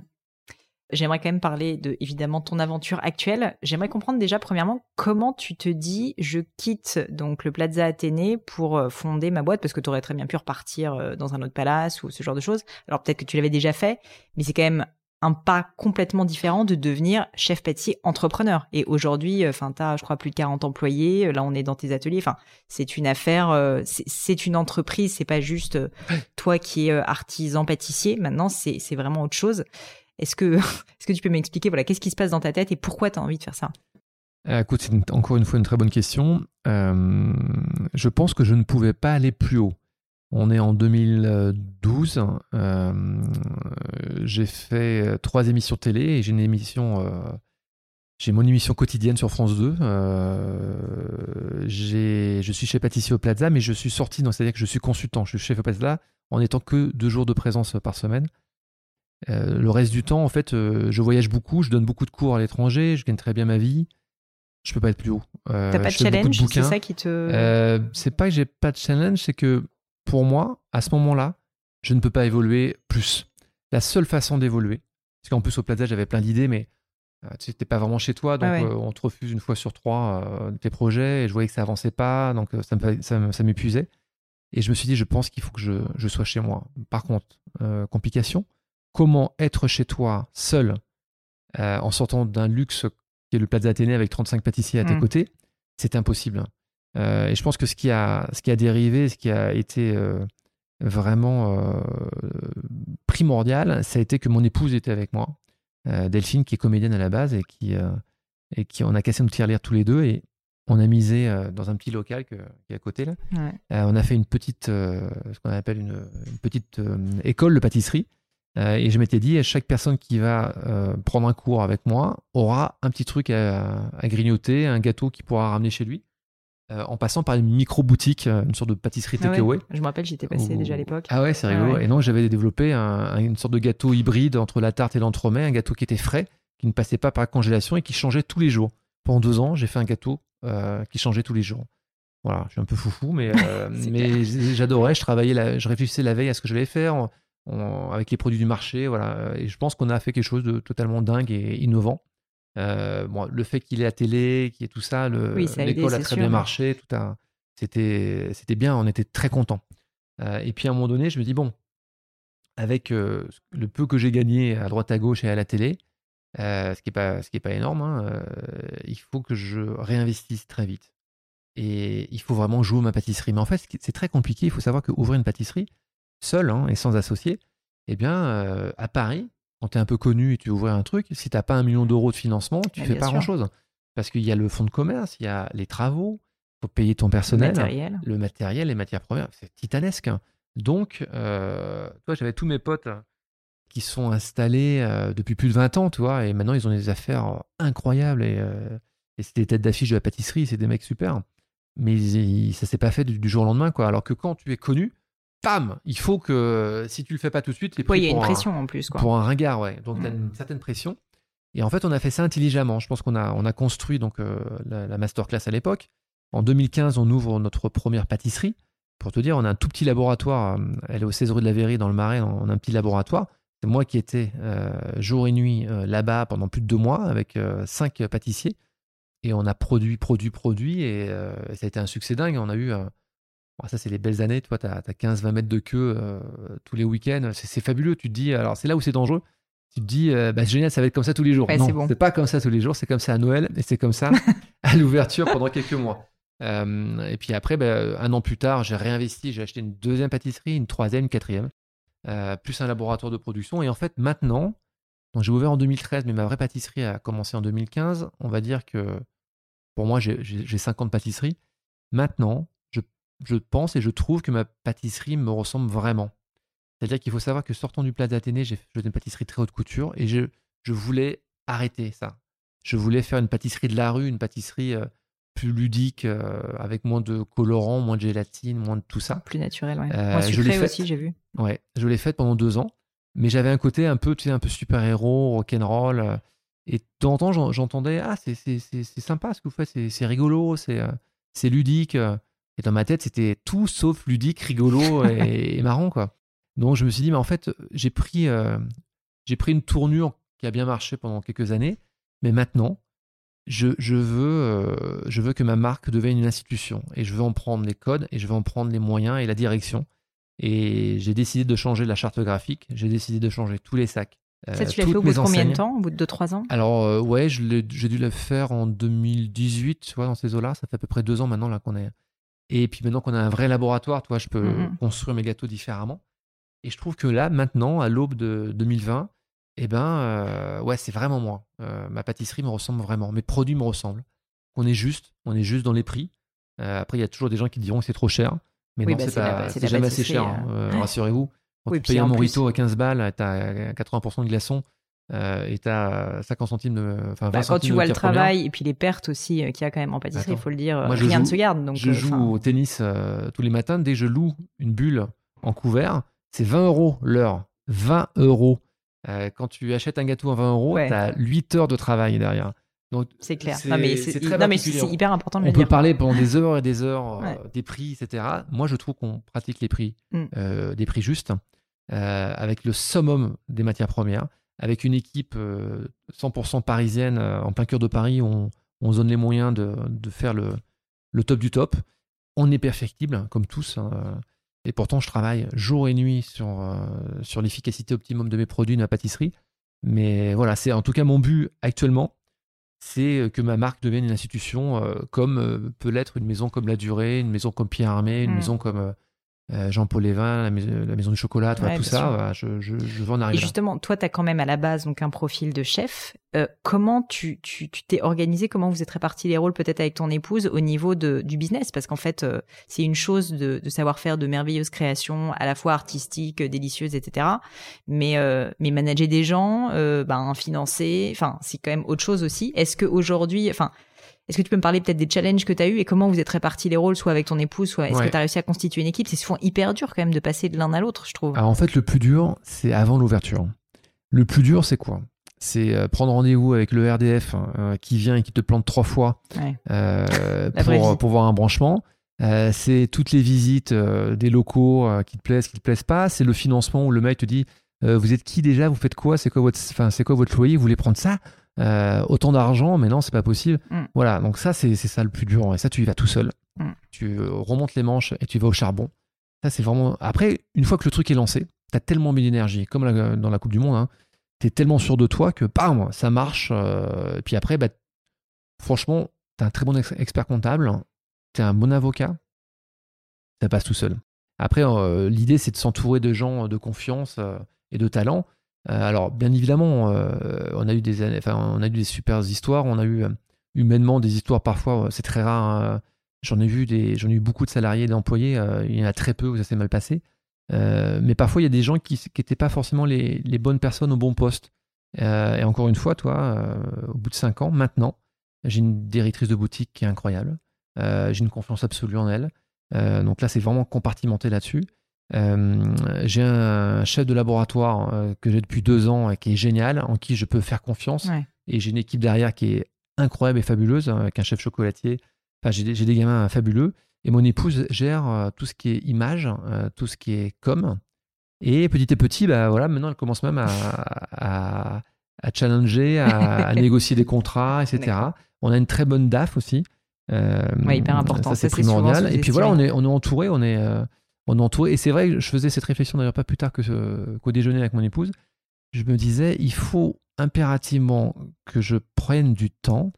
J'aimerais quand même parler de évidemment ton aventure actuelle. J'aimerais comprendre déjà premièrement comment tu te dis je quitte donc le Plaza Athénée pour euh, fonder ma boîte parce que tu aurais très bien pu repartir dans un autre palace ou ce genre de choses. Alors peut-être que tu l'avais déjà fait, mais c'est quand même un pas complètement différent de devenir chef pâtissier entrepreneur. Et aujourd'hui, euh, enfin, tu as, je crois, plus de 40 employés. Là, on est dans tes ateliers. Enfin, c'est une affaire, euh, c'est une entreprise. C'est pas juste euh, toi qui es artisan pâtissier. Maintenant, c'est vraiment autre chose. Est-ce que, tu peux m'expliquer, voilà, qu'est-ce qui se passe dans ta tête et pourquoi tu as envie de faire ça? Écoute, c'est encore une fois une très bonne question. je pense que je ne pouvais pas aller plus haut. On est en 2012. Euh, j'ai fait trois émissions télé et j'ai une émission. Euh, j'ai mon émission quotidienne sur France 2. Euh, je suis chez Pâtissier au Plaza, mais je suis sorti, c'est-à-dire que je suis consultant. Je suis chef au Plaza en étant que deux jours de présence par semaine. Le reste du temps, en fait, je voyage beaucoup, je donne beaucoup de cours à l'étranger, je gagne très bien ma vie. Je peux pas être plus haut. T'as pas de challenge, c'est ça qui te. c'est pas que j'ai pas de challenge, c'est que pour moi, à ce moment-là, je ne peux pas évoluer plus. La seule façon d'évoluer, parce qu'en plus au Plaza, j'avais plein d'idées, mais euh, tu n'étais pas vraiment chez toi, donc euh, on te refuse une fois sur trois euh, tes projets, et je voyais que ça avançait pas, donc ça m'épuisait. Et je me suis dit, je pense qu'il faut que je, sois chez moi. Par contre, complication, comment être chez toi seul en sortant d'un luxe qui est le Plaza Athénée avec 35 pâtissiers à tes mmh. côtés, c'est impossible. Euh, et je pense que ce qui a, ce qui a dérivé, ce qui a été euh, vraiment euh, primordial, ça a été que mon épouse était avec moi, Delphine, qui est comédienne à la base et qui, et qui on a cassé notre tirelire tous les deux et on a misé dans un petit local qui est à côté là. on a fait une petite, ce qu'on appelle une, petite école de pâtisserie. Et je m'étais dit, chaque personne qui va prendre un cours avec moi aura un petit truc à, à grignoter, un gâteau qu'il pourra ramener chez lui. Euh, en passant par une micro-boutique, euh, une sorte de pâtisserie ah takeaway. Je me rappelle, j'étais passé déjà à l'époque. Ah ouais, c'est rigolo. Ah et non, j'avais développé une sorte de gâteau hybride entre la tarte et l'entremet, un gâteau qui était frais, qui ne passait pas par la congélation et qui changeait tous les jours. Pendant deux ans, j'ai fait un gâteau euh, qui changeait tous les jours. Voilà, je suis un peu foufou, mais, mais j'adorais. Je travaillais, je réfléchissais la veille à ce que je vais faire avec les produits du marché. Voilà, et je pense qu'on a fait quelque chose de totalement dingue et innovant. Euh, bon, le fait qu'il est à télé, qu'il y ait tout ça, l'école a, très bien marché, tout a, c'était, c'était bien, on était très contents. Euh, et puis à un moment donné, je me dis, bon, avec euh, le peu que j'ai gagné à droite à gauche et à la télé, ce qui n'est pas, ce qui est pas énorme, hein, il faut que je réinvestisse très vite. Et il faut vraiment jouer ma pâtisserie. Mais en fait, c'est très compliqué. Il faut savoir qu'ouvrir une pâtisserie, seul hein, et sans associé, eh bien, à Paris, quand tu es un peu connu et tu ouvres un truc, si tu n'as pas un million d'euros de financement, tu ne fais pas grand-chose. Parce qu'il y a le fonds de commerce, il y a les travaux, il faut payer ton personnel, le matériel, le matériel les matières premières. C'est titanesque. Donc, euh, toi, j'avais tous mes potes qui sont installés euh, depuis plus de 20 ans, tu vois, et maintenant ils ont des affaires incroyables et, euh, et c'est des têtes d'affiche de la pâtisserie, c'est des mecs super. mais ça s'est pas fait du, jour au lendemain, quoi. Alors que quand tu es connu, pam, il faut que si tu le fais pas tout de suite, il y a une pression en plus, quoi. Pour un ringard, ouais. Donc tu as une certaine pression. Et en fait, on a fait ça intelligemment. Je pense qu'on a, on a construit donc euh, la, masterclass à l'époque. En 2015, on ouvre notre première pâtisserie. Pour te dire, on a un tout petit laboratoire. Euh, elle est au 16 rue de la Verrie, dans le Marais. On a un petit laboratoire. C'est moi qui étais euh, jour et nuit là-bas pendant plus de deux mois avec cinq pâtissiers. Et on a produit, produit, produit. Et ça a été un succès dingue. On a eu. Ça, c'est les belles années. Toi, tu as, 15-20 mètres de queue tous les week-ends. C'est fabuleux. Tu te dis. Alors, c'est là où c'est dangereux tu te dis, euh, bah, génial, ça va être comme ça tous les jours. non, c'est pas comme ça tous les jours, c'est comme ça à Noël et c'est comme ça à l'ouverture pendant quelques mois. Euh, et puis après, bah, un an plus tard, j'ai réinvesti, j'ai acheté une deuxième pâtisserie, une troisième, une quatrième, euh, plus un laboratoire de production. Et en fait, maintenant, j'ai ouvert en 2013, mais ma vraie pâtisserie a commencé en 2015. On va dire que pour moi, j'ai 50 pâtisseries. Maintenant, je, pense et je trouve que ma pâtisserie me ressemble vraiment. C'est-à-dire qu'il faut savoir que sortant du Plat d'Athénée, j'ai fait une pâtisserie très haute couture et je, je, voulais arrêter ça. Je voulais faire une pâtisserie de la rue, une pâtisserie euh, plus ludique, euh, avec moins de colorants, moins de gélatine, moins de tout ça. Plus naturel, ouais. Euh, je l'ai aussi, j'ai vu. Ouais, je l'ai faite pendant deux ans, mais j'avais un côté un peu, tu sais, un peu super-héros, rock'n'roll. Euh, et de temps en temps, j'entendais, ah, c'est sympa ce que vous faites, c'est rigolo, c'est ludique. Et dans ma tête, c'était tout sauf ludique, rigolo et marrant, quoi. Donc je me suis dit, mais en fait, j'ai pris, euh, j'ai pris une tournure qui a bien marché pendant quelques années, mais maintenant, je, je, veux, euh, je veux que ma marque devienne une institution et je veux en prendre les codes et je veux en prendre les moyens et la direction. Et j'ai décidé de changer la charte graphique, j'ai décidé de changer tous les sacs. Euh, ça, tu l'as fait au bout de combien de temps Au bout de 2-3 ans? Alors, ouais, j'ai dû le faire en 2018, tu vois, dans ces eaux-là. Ça fait à peu près deux ans maintenant là qu'on est. Et puis maintenant qu'on a un vrai laboratoire, toi, je peux mm-hmm. construire mes gâteaux différemment. Et je trouve que là, maintenant, à l'aube de 2020, eh ben, euh, ouais, c'est vraiment moi. Euh, ma pâtisserie me ressemble vraiment. Mes produits me ressemblent. On est juste, on est juste dans les prix. Euh, après, il y a toujours des gens qui diront que c'est trop cher. Mais non, bah, c'est jamais assez cher, hein, rassurez-vous. Quand tu payes un morito à 15 balles, tu as 80% de glaçons et tu as 50 centimes de. Enfin, bah, quand tu vois le travail et puis les pertes aussi qu'il y a quand même en pâtisserie, il faut le dire, rien ne se garde. Donc, je joue au tennis tous les matins. Dès que je loue une bulle en couvert, c'est 20 euros l'heure. 20 euros. Euh, quand tu achètes un gâteau à 20 euros, tu as 8 heures de travail derrière. C'est clair. Non, mais c'est hyper important de On le dire. On peut parler pendant des heures et des heures euh, des prix, etc. Moi, je trouve qu'on pratique les prix, mm. euh, des prix justes, avec le summum des matières premières, avec une équipe 100% parisienne en plein cœur de Paris. On, on donne les moyens de, de faire le, le, top du top. On est perfectible, comme tous. Hein, et pourtant, je travaille jour et nuit sur, euh, sur l'efficacité optimum de mes produits, de ma pâtisserie. Mais voilà, c'est en tout cas mon but actuellement, c'est que ma marque devienne une institution euh, comme euh, peut l'être une maison comme La Durée, une maison comme Pierre Armé, une mm. maison comme euh, Jean-Paul Lévin, la, maison, du chocolat, tout ça, je, veux en arriver. Et justement, toi, tu as quand même à la base donc un profil de chef. Euh, comment tu t'es organisé Comment vous êtes répartis les rôles peut-être avec ton épouse au niveau de, du business? Parce qu'en fait, euh, c'est une chose de, savoir faire de merveilleuses créations, à la fois artistiques, délicieuses, etc. Mais mais manager des gens, ben financer, enfin c'est quand même autre chose aussi. Est-ce que aujourd'hui, enfin est-ce que tu peux me parler peut-être des challenges que tu as eu et comment vous êtes répartis les rôles, soit avec ton épouse, soit est-ce que tu as réussi à constituer une équipe? C'est souvent hyper dur quand même de passer de l'un à l'autre, je trouve. Alors en fait, le plus dur, c'est avant l'ouverture. Le plus dur, c'est quoi? C'est euh, prendre rendez-vous avec le RDF euh, qui vient et qui te plante trois fois euh, pour, pour, voir un branchement. c'est toutes les visites des locaux qui te plaisent, qui te plaisent pas. C'est le financement où le mec te dit Vous êtes qui déjà? Vous faites quoi? C'est quoi, votre, c'est quoi votre loyer? Vous voulez prendre ça? Euh, autant d'argent, mais non, c'est pas possible. Mm. Voilà, donc ça, c'est ça le plus dur. Et ça, tu y vas tout seul. Mm. Tu euh, remontes les manches et tu vas au charbon. Ça, c'est vraiment. Après, une fois que le truc est lancé, tu as tellement mis d'énergie, comme dans la Coupe du Monde, hein, tu es tellement sûr de toi que, bam, ça marche. Euh, et puis après, bah, franchement, tu es un très bon expert comptable, tu es un bon avocat, ça passe tout seul. Après, l'idée, c'est de s'entourer de gens de confiance et de talent alors, bien évidemment, euh, on a eu des, enfin, super histoires. On a eu euh, humainement des histoires parfois, c'est très rare. Hein. J'en ai ai eu beaucoup de salariés, d'employés. il y en a très peu où ça s'est mal passé. mais parfois, il y a des gens qui n'étaient pas forcément les, bonnes personnes au bon poste. et encore une fois, toi, au bout de cinq ans, maintenant, j'ai une directrice de boutique qui est incroyable. j'ai une confiance absolue en elle. donc là, c'est vraiment compartimenté là-dessus. J'ai un chef de laboratoire que j'ai depuis deux ans et qui est génial, en qui je peux faire confiance. Et j'ai une équipe derrière qui est incroyable et fabuleuse, hein, avec un chef chocolatier. Enfin, j'ai des, des, gamins fabuleux. Et mon épouse gère tout ce qui est image, tout ce qui est com. Et petit à petit, bah, voilà, maintenant, elle commence même à, à, challenger, à, négocier des contrats, etc. On a une très bonne DAF aussi. Euh, hyper important. Ça, c'est primordial. Et puis voilà, on est, on est entouré, on est, euh, on est entouré. Et c'est vrai, je faisais cette réflexion d'ailleurs pas plus tard que qu'au déjeuner avec mon épouse. Je me disais, il faut impérativement que je prenne du temps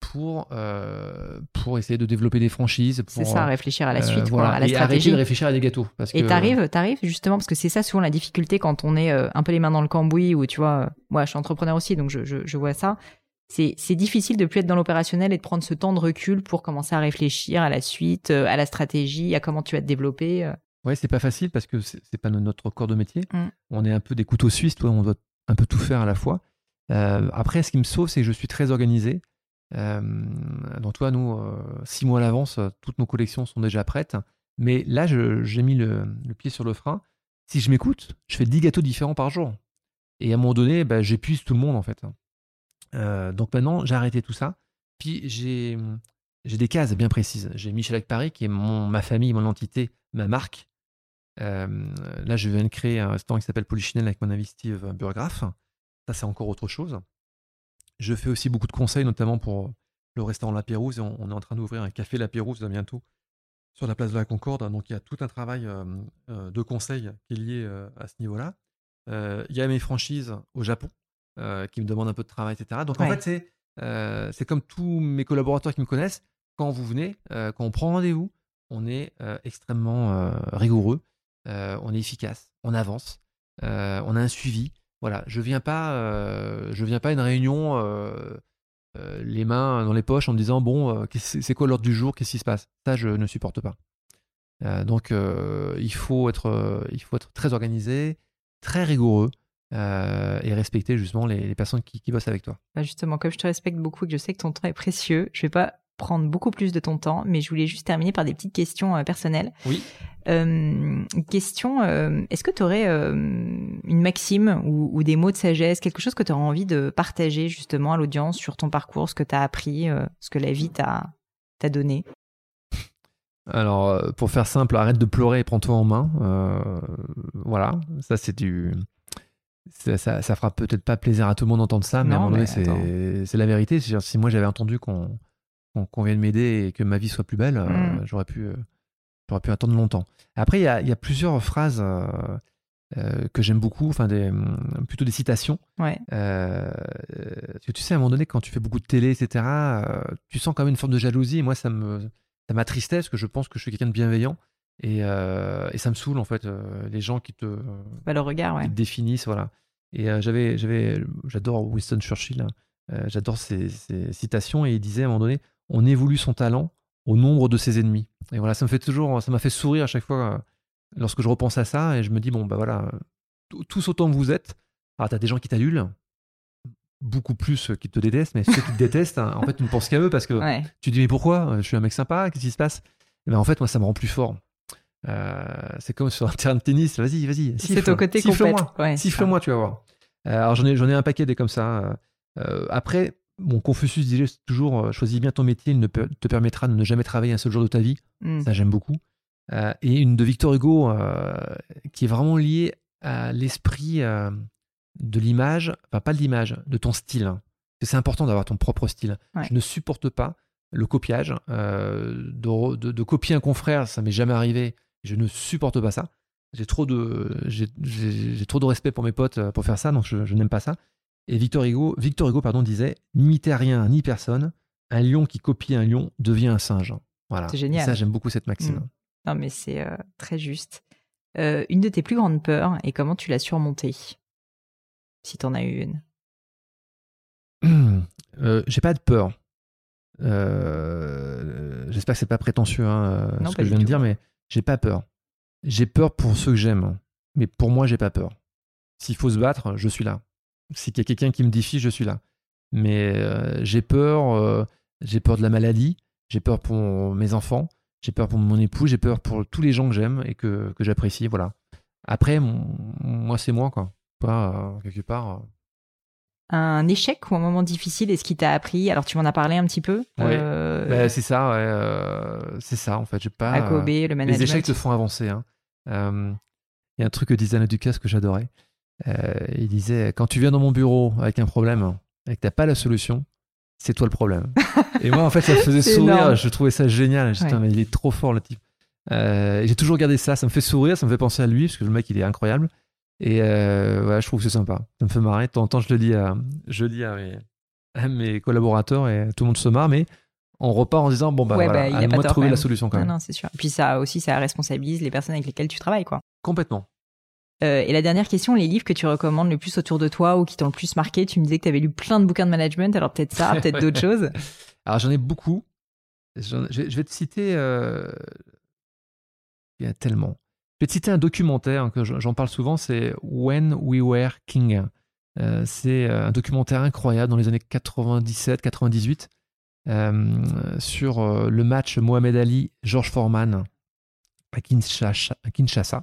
pour, euh, pour essayer de développer des franchises. C'est ça, réfléchir à la euh, suite, quoi, à la et stratégie. Arrêter de réfléchir à des gâteaux. Parce et t'arrives, t'arrives justement, parce que c'est ça souvent la difficulté quand on est euh, un peu les mains dans le cambouis, ou tu vois, moi je suis entrepreneur aussi, donc je, je, je vois ça. C'est difficile de plus être dans l'opérationnel et de prendre ce temps de recul pour commencer à réfléchir à la suite, à la stratégie, à comment tu vas te développer. Ouais, c'est pas facile parce que c'est pas notre corps de métier. Mm. On est un peu des couteaux suisses, on doit un peu tout faire à la fois. après, ce qui me sauve, c'est que je suis très organisé. Euh, donc, toi, nous, euh, six mois à l'avance, euh, toutes nos collections sont déjà prêtes. Mais là, j'ai mis le, pied sur le frein. Si je m'écoute, je fais 10 gâteaux différents par jour. Et à un moment donné, bah, j'épuise tout le monde, en fait. Donc maintenant, j'ai arrêté tout ça. Puis j'ai des cases bien précises. J'ai Michel Paris, qui est mon, ma famille, mon entité, ma marque. là, je viens de créer un restaurant qui s'appelle Polichinelle avec mon ami Steve Burgraff. Ça, c'est encore autre chose. Je fais aussi beaucoup de conseils, notamment pour le restaurant La Pérouse. Et on, est en train d'ouvrir un café La Pérouse bientôt sur la place de la Concorde. Donc il y a tout un travail euh, euh, de conseil qui est lié euh, à ce niveau-là. il y a mes franchises au Japon qui me demandent un peu de travail, etc. Donc en fait, c'est, c'est comme tous mes collaborateurs qui me connaissent. Quand vous venez, quand on prend rendez-vous, on est extrêmement rigoureux, on est efficace, on avance, on a un suivi. Voilà, je viens pas, euh, je viens pas à une réunion euh, euh, les mains dans les poches en me disant bon, c'est quoi l'ordre du jour, qu'est-ce qui se passe? Ça, je ne supporte pas. donc, il faut être, il faut être très organisé, très rigoureux. Et respecter justement les, personnes qui, bossent avec toi. Bah, justement, comme je te respecte beaucoup et que je sais que ton temps est précieux, je vais pas prendre beaucoup plus de ton temps, mais je voulais juste terminer par des petites questions euh, personnelles. Oui. Euh, question, euh, est-ce que tu aurais euh, une maxime ou, ou, des mots de sagesse, quelque chose que tu aurais envie de partager justement à l'audience sur ton parcours, ce que tu as appris, ce que la vie t'a donné? Alors, pour faire simple, arrête de pleurer et prends-toi en main. voilà, ça c'est du. Ça, ça, fera peut-être pas plaisir à tout le monde d'entendre ça, mais à un moment donné, c'est la vérité. Si moi j'avais entendu qu'on qu'on vienne m'aider et que ma vie soit plus belle, euh, mm. j'aurais pu, euh, pu attendre longtemps. Après, il y a, y a, plusieurs phrases euh, que j'aime beaucoup, enfin des, mm, plutôt des citations. Ouais. tu sais, à un moment donné, quand tu fais beaucoup de télé, etc., tu sens quand même une forme de jalousie. Et moi, ça me, ça m'attristait parce que je pense que je suis quelqu'un de bienveillant. Et, et, ça me saoule en fait les gens qui te, bah, le regard, ouais. définissent voilà et j'avais j'avais j'adore Winston Churchill hein. j'adore ses, ses, citations et il disait à un moment donné on évolue son talent au nombre de ses ennemis. Et voilà, ça me fait toujours, ça m'a fait sourire à chaque fois euh, lorsque je repense à ça et je me dis, bon, bah voilà, tous autant que vous êtes, alors t'as des gens qui t'adulent, beaucoup plus qui te détestent, mais ceux qui te détestent, hein, en fait, tu ne penses qu'à eux parce que tu te dis, mais pourquoi? Je suis un mec sympa, qu'est-ce qui se passe? Et ben, En fait, moi, ça me rend plus fort. Euh, c'est comme sur un terrain de tennis, vas-y, vas-y. C'est au côté Siffle-moi, siffle-moi, tu vas voir. Euh, alors j'en ai, j'en ai un paquet des comme ça. après, Bon, Confucius disait toujours euh, choisis bien ton métier, il ne te permettra de ne jamais travailler un seul jour de ta vie. Hmm. Ça, j'aime beaucoup. Euh, et une de Victor Hugo euh, qui est vraiment liée à l'esprit de l'image, enfin pas de l'image, de ton style. C'est important d'avoir ton propre style. Je ne supporte pas le copiage. De, copier un confrère, ça m'est jamais arrivé. Je ne supporte pas ça. J'ai trop de, j'ai, trop de respect pour mes potes pour faire ça, donc je n'aime pas ça. Et Victor Hugo, Victor Hugo pardon, disait N'imitez rien ni personne, un lion qui copie un lion devient un singe. Voilà. C'est génial. ça, j'aime beaucoup cette maxime. Mm. Non, mais c'est euh, très juste. Euh, une de tes plus grandes peurs et comment tu l'as surmontée? Si t'en as eu une. Euh, j'ai pas de peur. J'espère que c'est pas prétentieux hein, ce que je viens de dire, mais j'ai pas peur. J'ai peur pour ceux que j'aime, mais pour moi, j'ai pas peur. S'il faut se battre, je suis là. S'il y a quelqu'un qui me défie, je suis là. Mais euh, j'ai peur, euh, j'ai peur de la maladie, j'ai peur pour mes enfants, j'ai peur pour mon époux, j'ai peur pour tous les gens que j'aime et que, j'apprécie. Voilà. Après, moi, c'est moi, quoi. Pas quelque part un échec ou un moment difficile et ce qui t'a appris? Alors tu m'en as parlé un petit peu. Euh, bah, c'est ça, euh, c'est ça en fait. J'ai pas. Le management. Les échecs te font avancer. Hein. Euh, il y a un truc que disait Alain Ducasse que j'adorais. il disait quand tu viens dans mon bureau avec un problème et que t'as pas la solution, c'est toi le problème. et moi en fait ça me faisait sourire. Je trouvais ça génial. J'étais mais il est trop fort le type. j'ai toujours gardé ça. Ça me fait sourire, ça me fait penser à lui parce que le mec il est incroyable. Et euh, je trouve que c'est sympa. Ça me fait marrer. De temps en temps, je le dis à, je dis à mes, collaborateurs et tout le monde se marre, mais on repart en disant bon bah, voilà, bah, à moi de trouver la solution quand même. Non, c'est sûr. Et puis ça aussi, ça responsabilise les personnes avec lesquelles tu travailles, quoi. Complètement. Euh, et la dernière question, les livres que tu recommandes le plus autour de toi ou qui t'ont le plus marqué, tu me disais que tu avais lu plein de bouquins de management, alors peut-être ça, peut-être d'autres choses. Alors j'en ai beaucoup. Je vais, te citer. Euh, il y a tellement. Vais citer un documentaire que j'en parle souvent, c'est When We Were King. Euh, c'est euh, un documentaire incroyable dans les années 97-98 euh, sur le match Mohamed Ali-George Foreman à Kinshasa,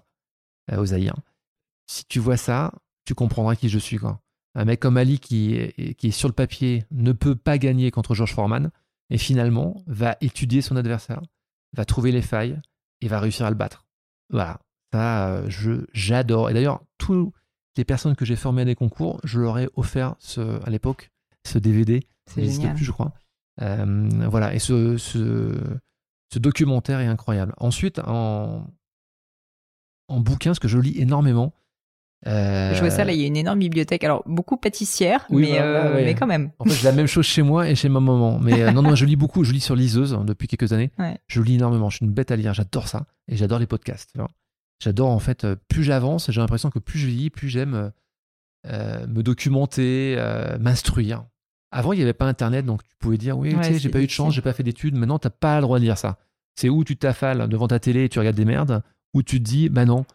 à aux Zaïre. Si tu vois ça, tu comprendras qui je suis. Un mec comme Ali qui est, qui est sur le papier ne peut pas gagner contre George Foreman et finalement va étudier son adversaire, va trouver les failles et va réussir à le battre. Voilà. Ça, euh, je, j'adore. Et d'ailleurs, toutes les personnes que j'ai formées à des concours, je leur ai offert ce, à l'époque ce DVD. C'est génial. plus, je crois. Euh, voilà. Et ce, ce, ce, documentaire est incroyable. Ensuite, en, en bouquin, ce que je lis énormément. Euh... Je vois ça, là, il y a une énorme bibliothèque. Alors, beaucoup pâtissière, mais, euh, mais quand même. En fait, c'est la même chose chez moi et chez ma maman. Mais non, non, je lis beaucoup. Je lis sur liseuse hein, depuis quelques années. Je lis énormément. Je suis une bête à lire. J'adore ça. Et j'adore les podcasts. J'adore en fait, euh, plus j'avance, j'ai l'impression que plus je vieillis, plus j'aime euh, euh, me documenter, m'instruire. Avant, il n'y avait pas Internet, donc tu pouvais dire oui, tu sais, j'ai pas eu de chance, j'ai pas fait d'études. Maintenant, tu n'as pas le droit de dire ça. C'est où tu t'affales devant ta télé et tu regardes des merdes, ou tu te dis, bah non,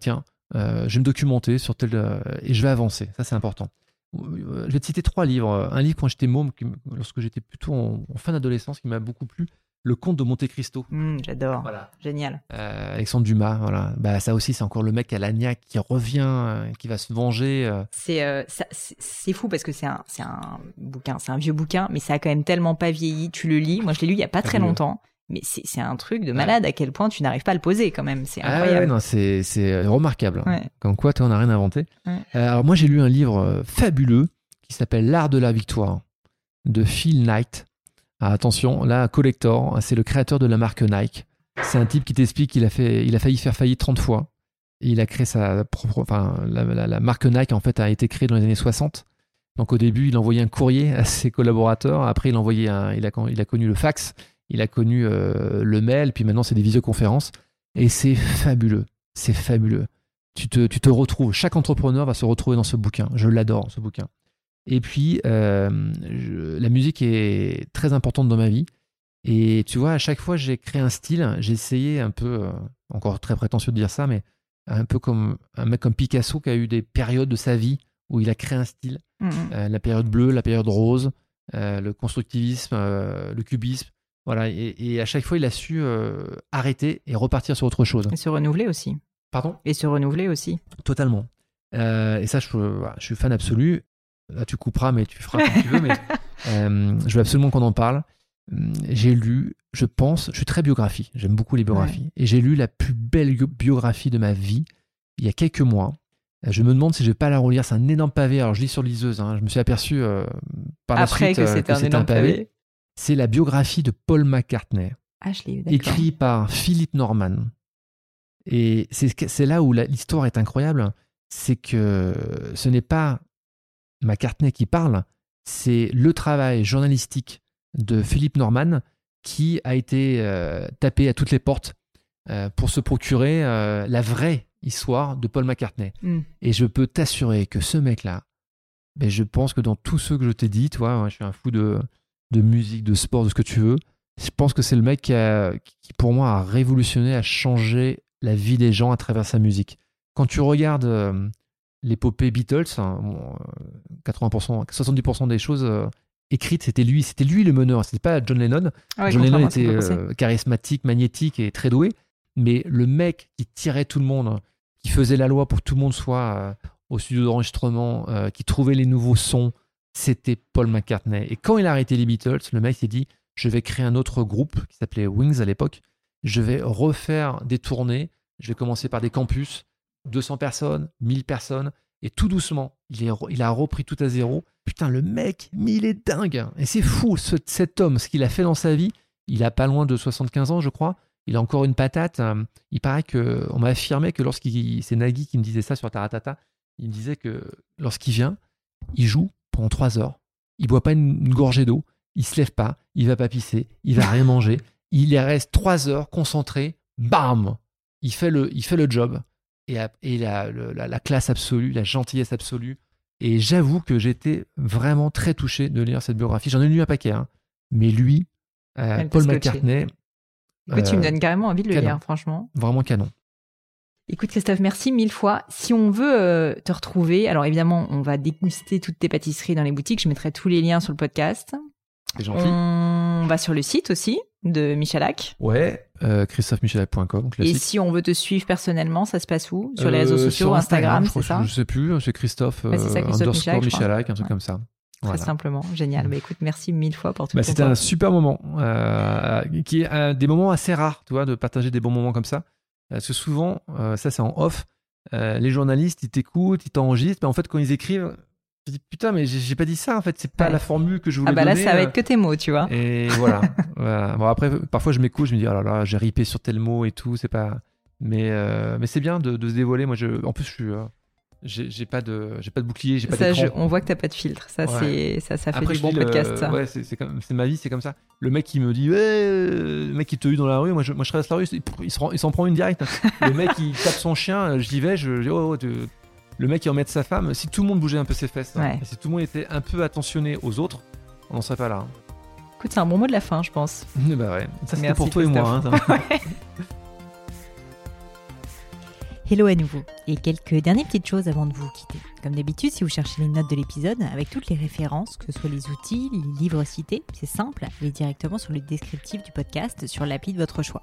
tiens, je vais me documenter sur tel et je vais avancer. Ça, c'est important. Je vais te citer trois livres. Un livre quand j'étais môme, lorsque j'étais plutôt en fin d'adolescence, qui m'a beaucoup plu. Le Comte de Monte Cristo. Mmh, j'adore. Voilà. Génial. Euh, Alexandre Dumas, voilà. Bah, ça aussi, c'est encore le mec à l'agnac qui revient, euh, qui va se venger. Euh. C'est fou parce que c'est un, un bouquin, c'est un vieux bouquin, mais ça a quand même tellement pas vieilli. Tu le lis. Moi, je l'ai lu il y a pas très longtemps. Mais c'est un truc de malade à quel point tu n'arrives pas à le poser quand même. C'est ah incroyable. Ah c'est remarquable. Comme quoi, toi, on n'a rien inventé. alors, moi, j'ai lu un livre fabuleux qui s'appelle L'art de la victoire de Phil Knight. Ah, attention, là, Collector, c'est le créateur de la marque Nike. C'est un type qui t'explique qu'il a, fait, il a failli faire faillite 30 fois. il a créé sa propre. Enfin, la, marque Nike, en fait, a été créée dans les années 60. Donc, au début, il envoyait un courrier à ses collaborateurs. Après, il, envoyait un, il, a, il a connu le fax. Il a connu euh, le mail. Puis maintenant, c'est des visioconférences. Et c'est fabuleux. C'est fabuleux. Tu te, tu te retrouves. Chaque entrepreneur va se retrouver dans ce bouquin. Je l'adore, ce bouquin. Et puis, euh, la musique est très importante dans ma vie. Et tu vois, à chaque fois, j'ai créé un style. J'ai essayé un peu, euh, encore très prétentieux de dire ça, mais un peu comme un mec comme Picasso qui a eu des périodes de sa vie où il a créé un style. Mmh, mmh. Euh, la période bleue, la période rose, le constructivisme, le cubisme. Voilà. Et, à chaque fois, il a su arrêter et repartir sur autre chose. Et se renouveler aussi. Pardon? Et se renouveler aussi. Totalement. et ça, je, je, suis fan absolu. Là, tu couperas, mais tu feras comme tu veux. Mais euh, je veux absolument qu'on en parle. Hum, j'ai lu, je pense, je suis très biographie. J'aime beaucoup les biographies. Et j'ai lu la plus belle biographie de ma vie il y a quelques mois. Euh, je me demande si je vais pas la relire. C'est un énorme pavé. Alors, je lis sur liseuse. Hein. Je me suis aperçu euh, par la suite que c'était un, pavé. C'est la biographie de Paul McCartney. Ah, je l'ai Écrit par Philippe Norman. Et c'est là où l'histoire est incroyable. C'est que ce n'est pas McCartney qui parle, c'est le travail journalistique de Philippe Norman qui a été euh, tapé à toutes les portes euh, pour se procurer euh, la vraie histoire de Paul McCartney. Mm. Et je peux t'assurer que ce mec-là, je pense que dans tous ceux que je t'ai dit, toi, je suis un fou de, de, musique, de sport, de ce que tu veux, je pense que c'est le mec qui, qui, pour moi, a révolutionné, a changé la vie des gens à travers sa musique. Quand tu regardes l'épopée Beatles, 80%, hein, 70% des choses, euh, écrite, c'était lui, c'était lui le meneur, c'était pas John Lennon. Ah John Lennon était euh, charismatique, magnétique et très doué, mais le mec qui tirait tout le monde, qui faisait la loi pour que tout le monde soit euh, au studio d'enregistrement, euh, qui trouvait les nouveaux sons, c'était Paul McCartney. Et quand il a arrêté les Beatles, le mec s'est dit, je vais créer un autre groupe qui s'appelait Wings à l'époque, je vais refaire des tournées, je vais commencer par des campus, 200 personnes, 1000 personnes, et tout doucement, il, a repris tout à zéro. Putain, le mec, mais il est dingue. Et c'est fou, cet homme, ce qu'il a fait dans sa vie. Il a pas loin de 75 ans, je crois. Il a encore une patate. Euh, il paraît que, on m'a affirmé que lorsqu'il, c'est Nagui qui me disait ça sur Taratata, il me disait que lorsqu'il vient, il joue pendant 3 heures. Il boit pas une, gorgée d'eau. Il se lève pas. Il va pas pisser. Il va rien manger. Il reste 3 heures concentré. Bam! Il fait le, il fait le job et, la, classe absolue, la gentillesse absolue. Et j'avoue que j'étais vraiment très touché de lire cette biographie. J'en ai lu un paquet, hein. mais lui, euh, Paul McCartney. Écoute, tu me euh, donnes carrément envie de le lire, franchement. Vraiment canon. Écoute Christophe, merci mille fois. Si on veut euh, te retrouver, alors évidemment, on va déguster toutes tes pâtisseries dans les boutiques. Je mettrai tous les liens sur le podcast. C'est gentil. On va sur le site aussi de Michalak. Ouais, euh, christophemichalak.com. Et si on veut te suivre personnellement, ça se passe où? Sur les réseaux euh, sociaux, Instagram, c'est ça? Je sais plus, c'est Christophe, euh, underscore Michalak, un truc comme ça. Très simplement, génial. Mais écoute, merci mille fois pour tout. Bah, C'était un super moment, euh, qui est des moments assez rares, tu vois, de partager des bons moments comme ça. Parce que souvent, ça c'est en off, les journalistes, ils t'écoutent, ils t'enregistrent, mais en fait, quand ils écrivent, je dis putain, mais j'ai pas dit ça en fait, c'est pas la formule que je voulais Ah bah là, ça va être que tes mots, tu vois. Et voilà. voilà. Bon, après, parfois je m'écoute, je me dis oh là là, j'ai ripé sur tel mot et tout, c'est pas. Mais, euh, mais c'est bien de, de, se dévoiler. Moi, je, en plus, je suis. Euh, j'ai pas de j'ai pas de bouclier j'ai pas d'écran on voit que t'as pas de filtre ça c'est ça ça fait du bon podcast c'est ma vie c'est comme ça le mec qui me dit ouais le mec qui te eu dans la rue moi je moi je traverse la rue il s'en prend une directe le mec il tape son chien j'y vais je dis oh, oh le mec qui emmène sa femme, si tout le monde bougeait un peu ses fesses, hein, si tout le monde était un peu attentionné aux autres, on n'en serait pas là. Hein. Écoute, c'est un bon mot de la fin, je pense. bah ouais, ça c'était pour toi et moi. Hein, Hello à nouveau, et quelques dernières petites choses avant de vous quitter. Comme d'habitude, si vous cherchez les notes de l'épisode, avec toutes les références, que ce soit les outils, les livres cités, c'est simple, allez directement sur le descriptif du podcast sur l'appli de votre choix.